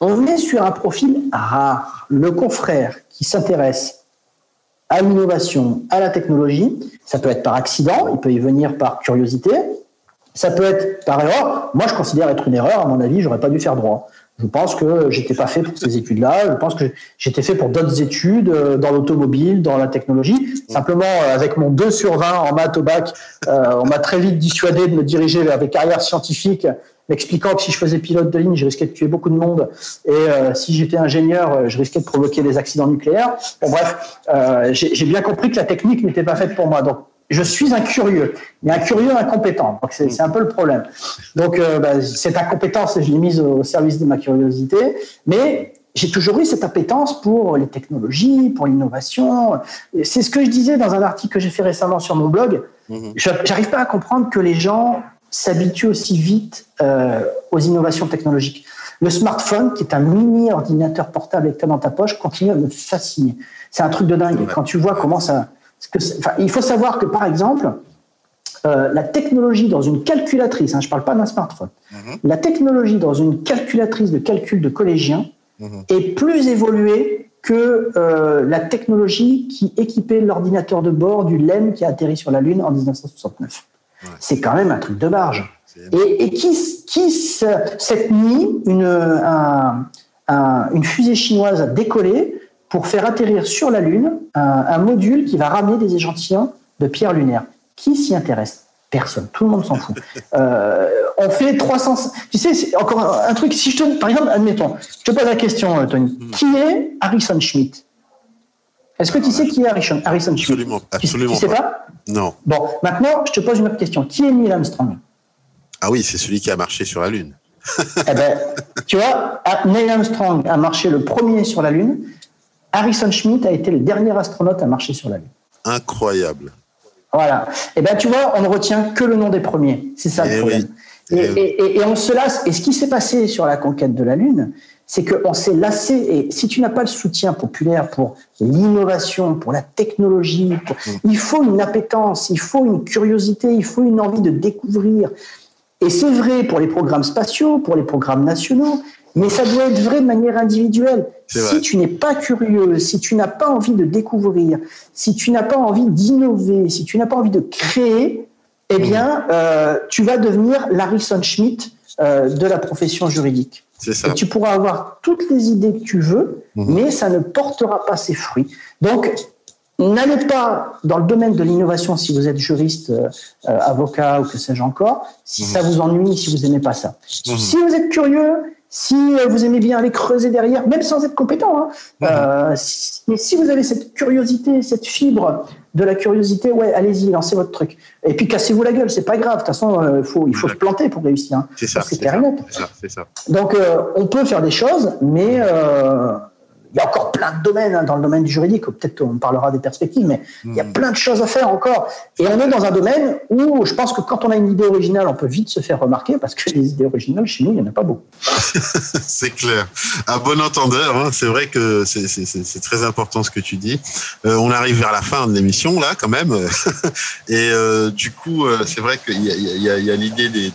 on est sur un profil rare. Le confrère qui s'intéresse à l'innovation, à la technologie, ça peut être par accident, il peut y venir par curiosité, ça peut être par erreur. Moi, je considère être une erreur, à mon avis, j'aurais pas dû faire droit. Je pense que j'étais pas fait pour ces études-là. Je pense que j'étais fait pour d'autres études euh, dans l'automobile, dans la technologie. Simplement, euh, avec mon 2 sur 20 en maths au bac, euh, on m'a très vite dissuadé de me diriger vers des carrières scientifiques m'expliquant que si je faisais pilote de ligne, je risquais de tuer beaucoup de monde, et euh, si j'étais ingénieur, euh, je risquais de provoquer des accidents nucléaires. Bon, bref, euh, j'ai bien compris que la technique n'était pas faite pour moi. Donc, je suis un curieux, mais un curieux incompétent. Donc, c'est un peu le problème. Donc, bah, cette incompétence, je l'ai mise au service de ma curiosité, mais j'ai toujours eu cette appétence pour les technologies, pour l'innovation. C'est ce que je disais dans un article que j'ai fait récemment sur mon blog. Mmh. J'arrive pas à comprendre que les gens s'habitue aussi vite euh, aux innovations technologiques. Le smartphone, qui est un mini ordinateur portable avec dans ta poche, continue à me fasciner. C'est un truc de dingue. Quand tu vois comment ça... Que il faut savoir que, par exemple, euh, la technologie dans une calculatrice, hein, je ne parle pas d'un smartphone, mhm. la technologie dans une calculatrice de calcul de collégiens mhm. est plus évoluée que euh, la technologie qui équipait l'ordinateur de bord du LEM qui a atterri sur la Lune en 1969. C'est quand même un truc de barge. Et, qui, qui, cette nuit, une, une fusée chinoise a décollé pour faire atterrir sur la Lune un, module qui va ramener des échantillons de pierres lunaires. Qui s'y intéresse? Personne. Tout le monde s'en fout. Euh, on fait 300. Tu sais, encore un, truc. Si je te, par exemple, admettons, je te pose la question, euh, Tony. Hmm. Qui est Harrison Schmidt est-ce que tu sais qui est Harrison, Harrison Absolument, absolument. Tu, sais pas Non. Bon, maintenant, je te pose une autre question. Qui est Neil Armstrong? Ah oui, c'est celui qui a marché sur la Lune. eh ben, tu vois, Neil Armstrong a marché le premier sur la Lune. Harrison Schmitt a été le dernier astronaute à marcher sur la Lune. Incroyable. Voilà. Eh ben, tu vois, on ne retient que le nom des premiers. C'est ça le eh problème. Eh et, et, on se lasse. Et ce qui s'est passé sur la conquête de la Lune, c'est qu'on s'est lassé. Et si tu n'as pas le soutien populaire pour l'innovation, pour la technologie, mm. il faut une appétence, il faut une curiosité, il faut une envie de découvrir. Et c'est vrai pour les programmes spatiaux, pour les programmes nationaux, mais ça doit être vrai de manière individuelle. Si tu n'es pas curieux, si tu n'as pas envie de découvrir, si tu n'as pas envie d'innover, si tu n'as pas envie de créer, eh mm. bien, euh, tu vas devenir Larison Schmidt euh, de la profession juridique. Et tu pourras avoir toutes les idées que tu veux, mhm. mais ça ne portera pas ses fruits. Donc, n'allez pas dans le domaine de l'innovation si vous êtes juriste, euh, euh, avocat ou que sais-je encore, si mhm. ça vous ennuie, si vous n'aimez pas ça. Mhm. Si vous êtes curieux, si euh, vous aimez bien aller creuser derrière, même sans être compétent, hein, mais si vous avez cette curiosité, cette fibre de la curiosité, ouais, allez-y, lancez votre truc. Et puis cassez-vous la gueule, c'est pas grave. De toute façon, euh, faut, il faut se planter pour réussir. Hein. C'est ça. C'est clair et net. ça. Donc, euh, on peut faire des choses, mais euh, il y a encore plein de domaines hein, dans le domaine du juridique. Peut-être on parlera des perspectives, mais il y a hmm. plein de choses à faire encore. Et on est dans un domaine où je pense que quand on a une idée originale, on peut vite se faire remarquer parce que les idées originales chez nous, il n'y en a pas beaucoup. c'est clair. À bon entendeur, hein, c'est vrai que c'est très important ce que tu dis. Euh, on arrive vers la fin de l'émission là, quand même. Et euh, du coup, euh, c'est vrai qu'il y a, l'idée des,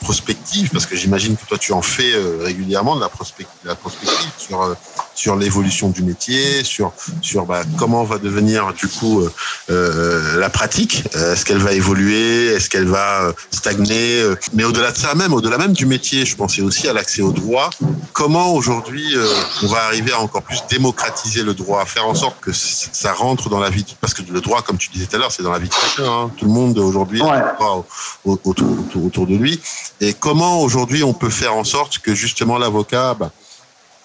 prospectives parce que j'imagine que toi tu en fais régulièrement de la, prospective, la prospective sur sur l'évolution du métier, sur sur bah, comment va devenir du coup euh, euh, la pratique. Est-ce qu'elle va évoluer? Est-ce qu'elle va euh, stagner? Mais au-delà de ça même, au-delà même du métier, je pensais aussi à l'accès au droit. Comment aujourd'hui on va arriver à encore plus démocratiser le droit, faire en sorte que ça rentre dans la vie? Parce que le droit, comme tu disais tout à l'heure, c'est dans la vie de chacun. Hein. Tout le monde aujourd'hui a droit autour, autour, de lui. Et comment aujourd'hui on peut faire en sorte que justement l'avocat bah,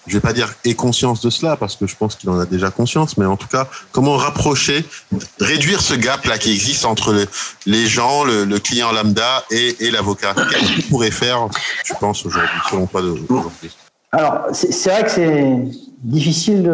je vais pas dire ait conscience de cela parce que je pense qu'il en a déjà conscience, mais en tout cas, comment rapprocher, réduire ce gap là qui existe entre les gens, le, client lambda et, l'avocat? Qu'est-ce qu'il pourrait faire, tu penses aujourd'hui, selon toi aujourd'hui? Alors, c'est vrai que c'est difficile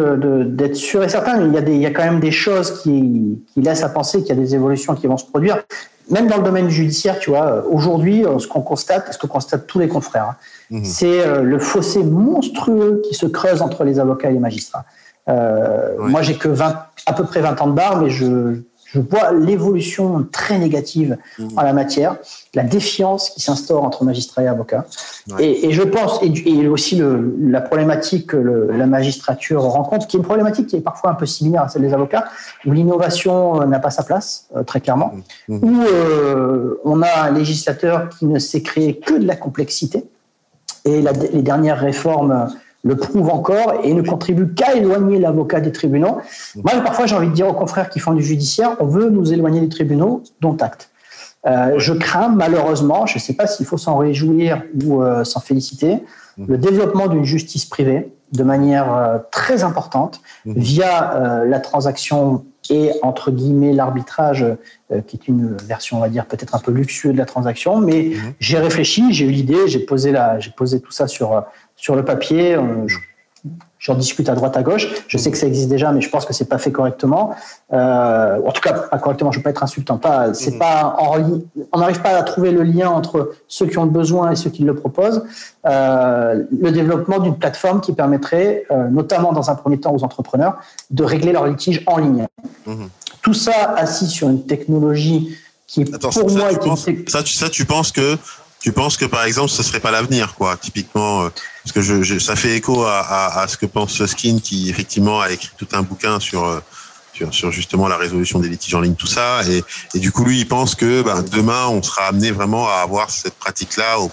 d'être sûr et certain. Des, il y a quand même des choses qui, qui laissent à penser qu'il y a des évolutions qui vont se produire. Même dans le domaine judiciaire, tu vois, aujourd'hui, ce qu'on constate, ce que constatent tous les confrères, hein, Mhm. C'est euh, le fossé monstrueux qui se creuse entre les avocats et les magistrats. Euh, moi, j'ai que 20, à peu près 20 ans de barre, mais je, je vois l'évolution très négative mmh. en la matière, la défiance qui s'instaure entre magistrats et avocats. Et, je pense, et, aussi le, la problématique que la magistrature rencontre, qui est une problématique qui est parfois un peu similaire à celle des avocats, où l'innovation euh, n'a pas sa place, très clairement, mmh. Mmh. où on a un législateur qui ne sait créer que de la complexité et les dernières réformes le prouvent encore et ne contribuent qu'à éloigner l'avocat des tribunaux. Moi, parfois, j'ai envie de dire aux confrères qui font du judiciaire, on veut nous éloigner des tribunaux, dont acte. Euh, je crains malheureusement, je ne sais pas s'il faut s'en réjouir ou euh, s'en féliciter, mmh. le développement d'une justice privée de manière euh, très importante mmh. via la transaction et entre guillemets l'arbitrage, euh, qui est une version, on va dire, peut-être un peu luxueuse de la transaction. Mais mhm. j'ai réfléchi, j'ai eu l'idée, j'ai posé, la, j'ai posé tout ça sur, sur le papier. Euh, J'en discute à droite à gauche. Je sais que ça existe déjà, mais je pense que c'est pas fait correctement. Euh, en tout cas, pas correctement. Je veux pas être insultant. Pas, c'est mhm. pas en, on n'arrive pas à trouver le lien entre ceux qui ont le besoin et ceux qui le proposent. Euh, le développement d'une plateforme qui permettrait, euh, notamment dans un premier temps aux entrepreneurs, de régler leurs litiges en ligne. Mhm. Tout ça assis sur une technologie qui, pour ça, moi, est ça, ça, tu penses que tu penses que par exemple ce serait pas l'avenir quoi typiquement parce que je, ça fait écho à, à, ce que pense Skin qui effectivement a écrit tout un bouquin sur euh, sur, sur justement la résolution des litiges en ligne tout ça. Et, et du coup lui il pense que ben, demain on sera amené vraiment à avoir cette pratique là au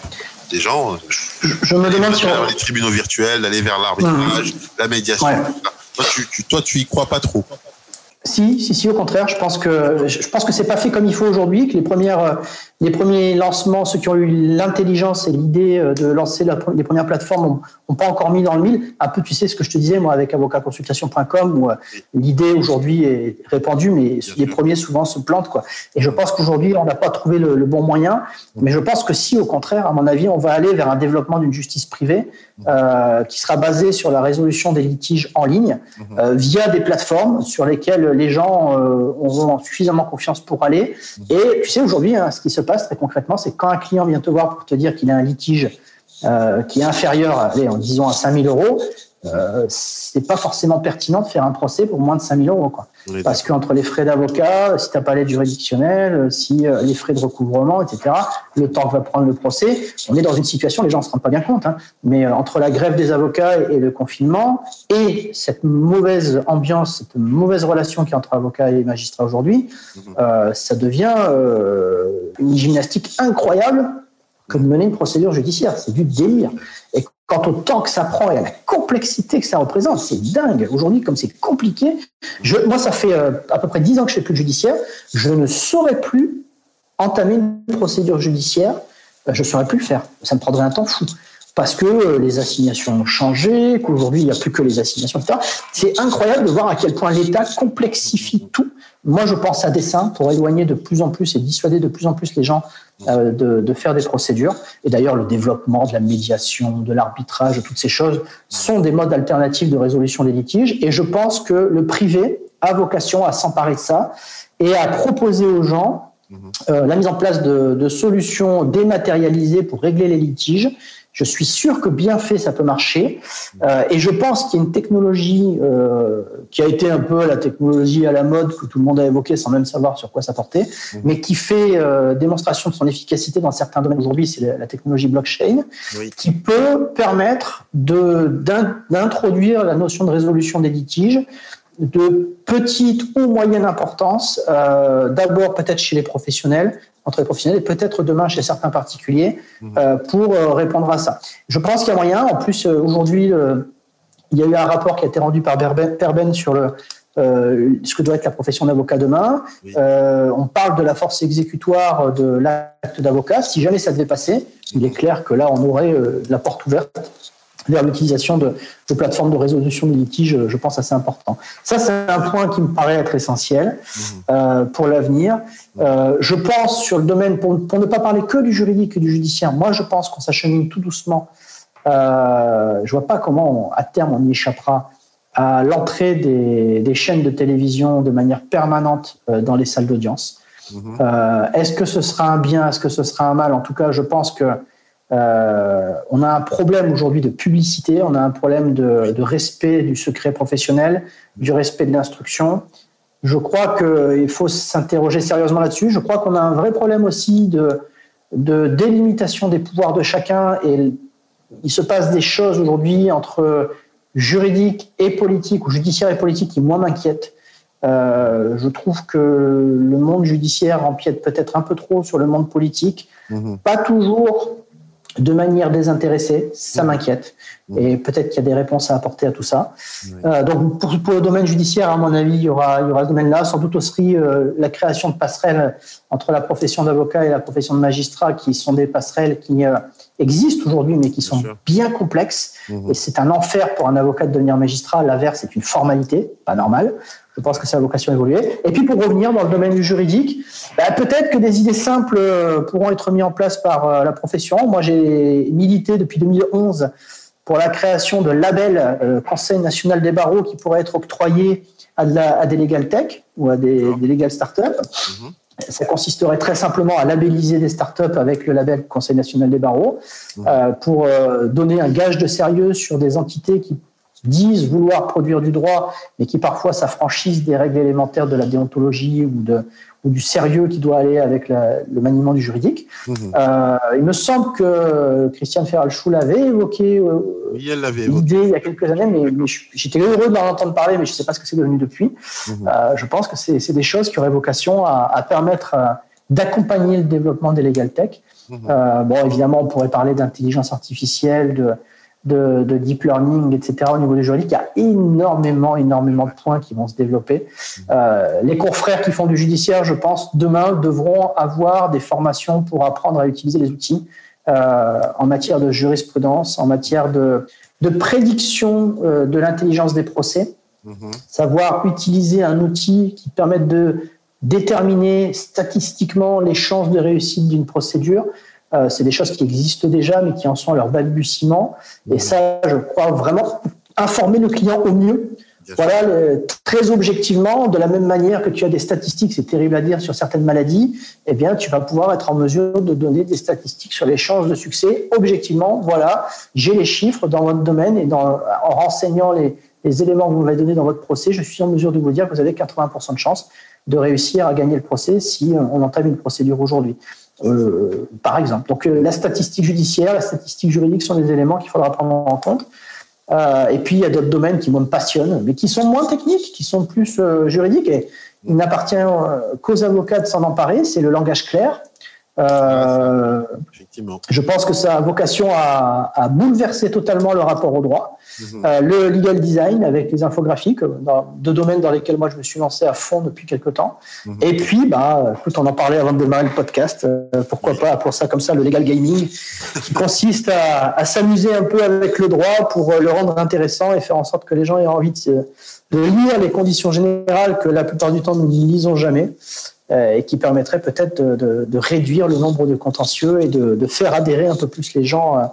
des gens. Je, me demande sur les tribunaux virtuels d'aller vers l'arbitrage mmh. la médiation toi tu, tu toi tu y crois pas trop. Si, si, si, au contraire, je pense que je pense que c'est pas fait comme il faut aujourd'hui, que les premières les premiers lancements, ceux qui ont eu l'intelligence et l'idée euh, de lancer les premières plateformes n'ont pas encore mis dans le mille. Un peu, tu sais, ce que je te disais, moi, avec avocatconsultation.com, où euh, l'idée aujourd'hui est répandue, mais les premiers souvent se plantent. Quoi. Et je pense qu'aujourd'hui, on n'a pas trouvé le, bon moyen. Mais je pense que si, au contraire, à mon avis, on va aller vers un développement d'une justice privée euh, qui sera basée sur la résolution des litiges en ligne euh, via des plateformes sur lesquelles les gens euh, auront suffisamment confiance pour aller. Et tu sais, aujourd'hui, hein, ce qui se très concrètement, c'est quand un client vient te voir pour te dire qu'il a un litige euh, qui est inférieur, en disant à 5000 euros, euh, c'est pas forcément pertinent de faire un procès pour moins de 5000 euros. Quoi. Parce qu'entre les frais d'avocat, si tu n'as pas l'aide juridictionnelle, si euh, les frais de recouvrement, etc., le temps que va prendre le procès, on est dans une situation, les gens ne se rendent pas bien compte, hein, mais euh, entre la grève des avocats et, le confinement, et cette mauvaise ambiance, cette mauvaise relation qui est entre avocats et magistrats aujourd'hui, mhm. euh, ça devient une gymnastique incroyable que de mener une procédure judiciaire. C'est du délire. Et quant au temps que ça prend et à la complexité que ça représente, c'est dingue. Aujourd'hui, comme c'est compliqué, moi, ça fait euh, à peu près dix ans que je fais plus de judiciaire. Je ne saurais plus entamer une procédure judiciaire. Euh, je ne saurais plus le faire. Ça me prendrait un temps fou. Parce que les assignations ont changé, qu'aujourd'hui il n'y a plus que les assignations, etc. C'est incroyable de voir à quel point l'État complexifie tout. Moi, je pense à dessein pour éloigner de plus en plus et dissuader de plus en plus les gens de, de, faire des procédures. Et d'ailleurs, le développement de la médiation, de l'arbitrage, toutes ces choses sont des modes alternatifs de résolution des litiges. Et je pense que le privé a vocation à s'emparer de ça et à proposer aux gens euh, la mise en place de, de, solutions dématérialisées pour régler les litiges. Je suis sûr que bien fait, ça peut marcher. Euh, et je pense qu'il y a une technologie euh, qui a été un peu la technologie à la mode que tout le monde a évoqué sans même savoir sur quoi ça portait, mmh. mais qui fait euh, démonstration de son efficacité dans certains domaines aujourd'hui, c'est la, la, technologie blockchain, oui. qui peut permettre d'introduire la notion de résolution des litiges de petite ou moyenne importance, euh, d'abord peut-être chez les professionnels, entre les professionnels, et peut-être demain chez certains particuliers, mmh. euh, pour euh, répondre à ça. Je pense qu'il y a moyen. En plus, euh, aujourd'hui, il y a eu un rapport qui a été rendu par Perben sur le, ce que doit être la profession d'avocat demain. Oui. on parle de la force exécutoire de l'acte d'avocat. Si jamais ça devait passer, il est clair que là, on aurait la porte ouverte vers l'utilisation de, de, plateformes de résolution des litiges, je pense, assez important. Ça, c'est un point qui me paraît être essentiel mmh. euh, pour l'avenir. Euh, je pense sur le domaine, pour, pour, ne pas parler que du juridique et du judiciaire, moi, je pense qu'on s'achemine tout doucement. Euh, je vois pas comment, on, à terme, on y échappera à l'entrée des, des, chaînes de télévision de manière permanente euh, dans les salles d'audience. Mmh. Est-ce que ce sera un bien Est-ce que ce sera un mal? En tout cas, je pense que euh, on a un problème aujourd'hui de publicité, on a un problème de, de, respect du secret professionnel, du respect de l'instruction. Je crois qu'il faut s'interroger sérieusement là-dessus. Je crois qu'on a un vrai problème aussi de, de délimitation des pouvoirs de chacun et il se passe des choses aujourd'hui entre juridique et politique ou judiciaire et politique qui moi m'inquiètent. Euh, je trouve que le monde judiciaire empiète peut-être un peu trop sur le monde politique, mmh. pas toujours de manière désintéressée, ça m'inquiète. Et peut-être qu'il y a des réponses à apporter à tout ça. Euh, donc pour, pour, le domaine judiciaire, à mon avis, il y aura, il y aura ce domaine-là. Sans doute aussi euh, la création de passerelles entre la profession d'avocat et la profession de magistrat, qui sont des passerelles qui euh, existent aujourd'hui, mais qui sont bien, complexes. Mmh. Et c'est un enfer pour un avocat de devenir magistrat. L'inverse, c'est une formalité, pas normal. Je pense que c'est la vocation évoluer. Et puis pour revenir dans le domaine du juridique, bah, peut-être que des idées simples euh, pourront être mises en place par euh, la profession. Moi, j'ai milité depuis 2011 pour la création de labels euh, Conseil national des barreaux qui pourraient être octroyés à, de la, à des legal tech ou à des, des legal startups. Mmh. Ça consisterait très simplement à labelliser des startups avec le label Conseil national des barreaux mmh. euh, pour euh, donner un gage de sérieux sur des entités qui disent vouloir produire du droit, mais qui parfois s'affranchissent des règles élémentaires de la déontologie ou, de, ou du sérieux qui doit aller avec la, le maniement du juridique. Mmh. Euh, il me semble que Christiane Ferralchou l'avait évoqué euh, l'idée il y a quelques années, mais, mais j'étais heureux d'en entendre parler, mais je ne sais pas ce que c'est devenu depuis. Mmh. Euh, je pense que c'est des choses qui auraient vocation à, à permettre euh, d'accompagner le développement des legal tech. Mmh. bon, évidemment, on pourrait parler d'intelligence artificielle, de de, de, deep learning, etc. Au niveau du juridique, il y a énormément, énormément de points qui vont se développer. Euh, les confrères qui font du judiciaire, je pense, demain devront avoir des formations pour apprendre à utiliser les outils euh, en matière de jurisprudence, en matière de, de prédiction euh, de l'intelligence des procès, mmh. savoir utiliser un outil qui permette de déterminer statistiquement les chances de réussite d'une procédure, euh, c'est des choses qui existent déjà, mais qui en sont à leur balbutiement. Et ça, je crois vraiment informer le client au mieux. Voilà, le, très objectivement, de la même manière que tu as des statistiques, c'est terrible à dire, sur certaines maladies, eh bien, tu vas pouvoir être en mesure de donner des statistiques sur les chances de succès. Objectivement, voilà, j'ai les chiffres dans votre domaine et dans, en renseignant les, les éléments que vous m'avez donnés dans votre procès, je suis en mesure de vous dire que vous avez 80% de chances de réussir à gagner le procès si on entame une procédure aujourd'hui. Euh, par exemple. Donc euh, la statistique judiciaire, la statistique juridique sont des éléments qu'il faudra prendre en compte. Euh, et puis il y a d'autres domaines qui moi me passionnent, mais qui sont moins techniques, qui sont plus juridiques. Et il n'appartient qu'aux avocats de s'en emparer. C'est le langage clair. Euh, je pense que ça a vocation à, à, bouleverser totalement le rapport au droit. Mhm. Euh, le legal design avec les infographiques, dans, deux domaines dans lesquels moi je me suis lancé à fond depuis quelques temps. Mhm. Et puis, bah, écoute, on en parlait avant de démarrer le podcast. Euh, pourquoi pas pour ça comme ça le legal gaming, qui consiste à, à s'amuser un peu avec le droit pour le rendre intéressant et faire en sorte que les gens aient envie de, de lire les conditions générales que la plupart du temps nous ne lisons jamais. Euh, et qui permettrait peut-être de, réduire le nombre de contentieux et de, de, faire adhérer un peu plus les gens euh,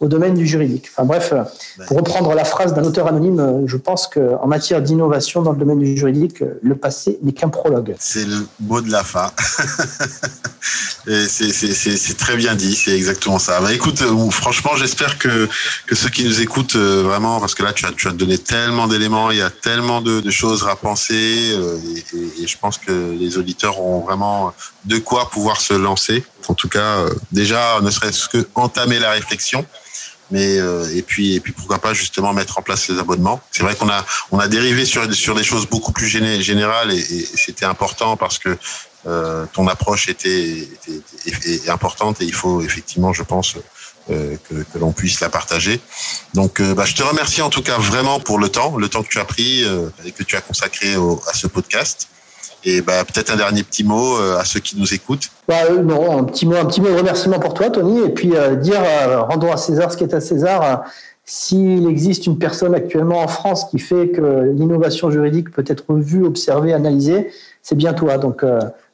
au domaine du juridique. Enfin bref, euh, pour reprendre la phrase d'un auteur anonyme, je pense qu'en matière d'innovation dans le domaine du juridique, le passé n'est qu'un prologue. C'est le mot de la fin. c'est très bien dit, c'est exactement ça. Bah, écoute, euh, franchement, j'espère que, que ceux qui nous écoutent euh, vraiment, parce que là, tu as, tu as donné tellement d'éléments, il y a tellement de, de choses à penser, euh, et, et, je pense que les auditeurs ont vraiment de quoi pouvoir se lancer. En tout cas, déjà, ne serait-ce que entamer la réflexion mais et puis et puis pourquoi pas justement mettre en place les abonnements. C'est vrai qu'on a on a dérivé sur sur des choses beaucoup plus générales et, c'était important parce que euh, ton approche était, importante et il faut effectivement, je pense, euh, que, l'on puisse la partager. Donc, euh, bah, je te remercie en tout cas vraiment pour le temps, le temps que tu as pris euh, et que tu as consacré à ce podcast. Et bah, peut-être un dernier petit mot à ceux qui nous écoutent. Bah, non, un petit mot, un petit mot de remerciement pour toi, Tony, et puis dire rendons à César ce qui est à César. S'il existe une personne actuellement en France qui fait que l'innovation juridique peut être vue, observée, analysée, c'est bien toi. Donc,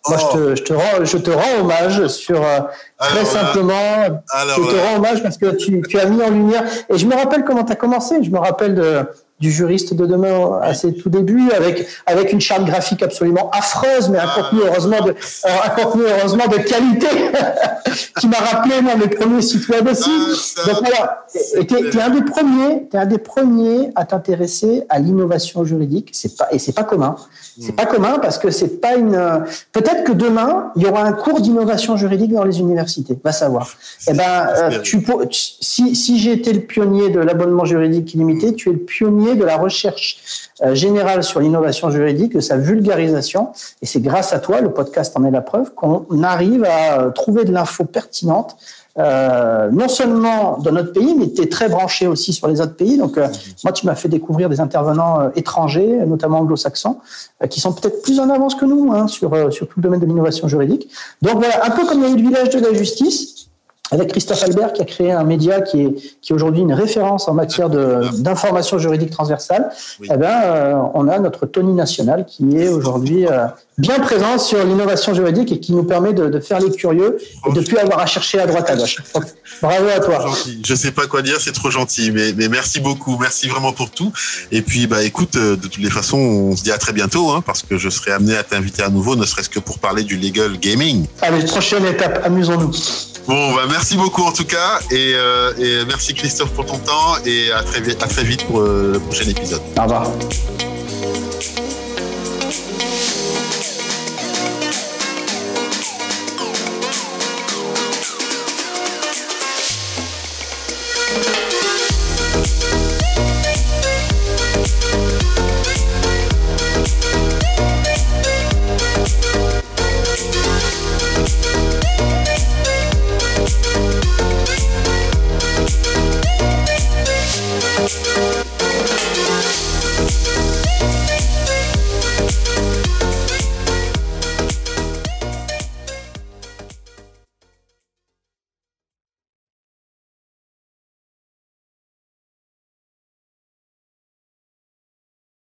moi, je, te, je, te rends, je te rends hommage sur euh, très simplement. je te rends hommage parce que tu, tu, as mis en lumière. Et je me rappelle comment tu as commencé. Je me rappelle de, du juriste de demain à ses tout débuts avec avec une charte graphique absolument affreuse mais un ah. contenu heureusement de un contenu heureusement de qualité qui m'a rappelé moi mes premiers sites web aussi ah, donc voilà tu es, un des premiers es un des premiers à t'intéresser à l'innovation juridique c'est pas et c'est pas commun c'est pas commun parce que c'est pas une. Peut-être que demain il y aura un cours d'innovation juridique dans les universités. Va savoir. Eh ben, euh, tu, si si j'ai été le pionnier de l'abonnement juridique illimité, tu es le pionnier de la recherche euh, générale sur l'innovation juridique, de sa vulgarisation. Et c'est grâce à toi, le podcast en est la preuve, qu'on arrive à euh, trouver de l'info pertinente euh, non seulement dans notre pays, mais tu es très branché aussi sur les autres pays. Donc, euh, moi, tu m'as fait découvrir des intervenants euh, étrangers, notamment anglo-saxons, qui sont peut-être plus en avance que nous hein, sur, sur tout le domaine de l'innovation juridique. Donc, voilà, un peu comme il y a eu le village de la justice, avec Christophe Albert qui a créé un média qui est, qui est aujourd'hui une référence en matière d'information juridique transversale, eh ben, euh, on a notre Tony National qui est aujourd'hui euh, bien présent sur l'innovation juridique et qui nous permet de, de, faire les curieux et de plus avoir à chercher à droite à gauche. bravo à toi. Je sais pas quoi dire, c'est trop gentil, mais, mais, merci beaucoup, merci vraiment pour tout. Et puis, bah, écoute, euh, de toutes les façons, on se dit à très bientôt, hein, parce que je serai amené à t'inviter à nouveau, ne serait-ce que pour parler du legal gaming. Allez, prochaine étape, amusons-nous. Bon, bah, merci beaucoup en tout cas. Et, euh, et, merci Christophe pour ton temps. Et à très, à très vite pour euh, le prochain épisode. Au revoir.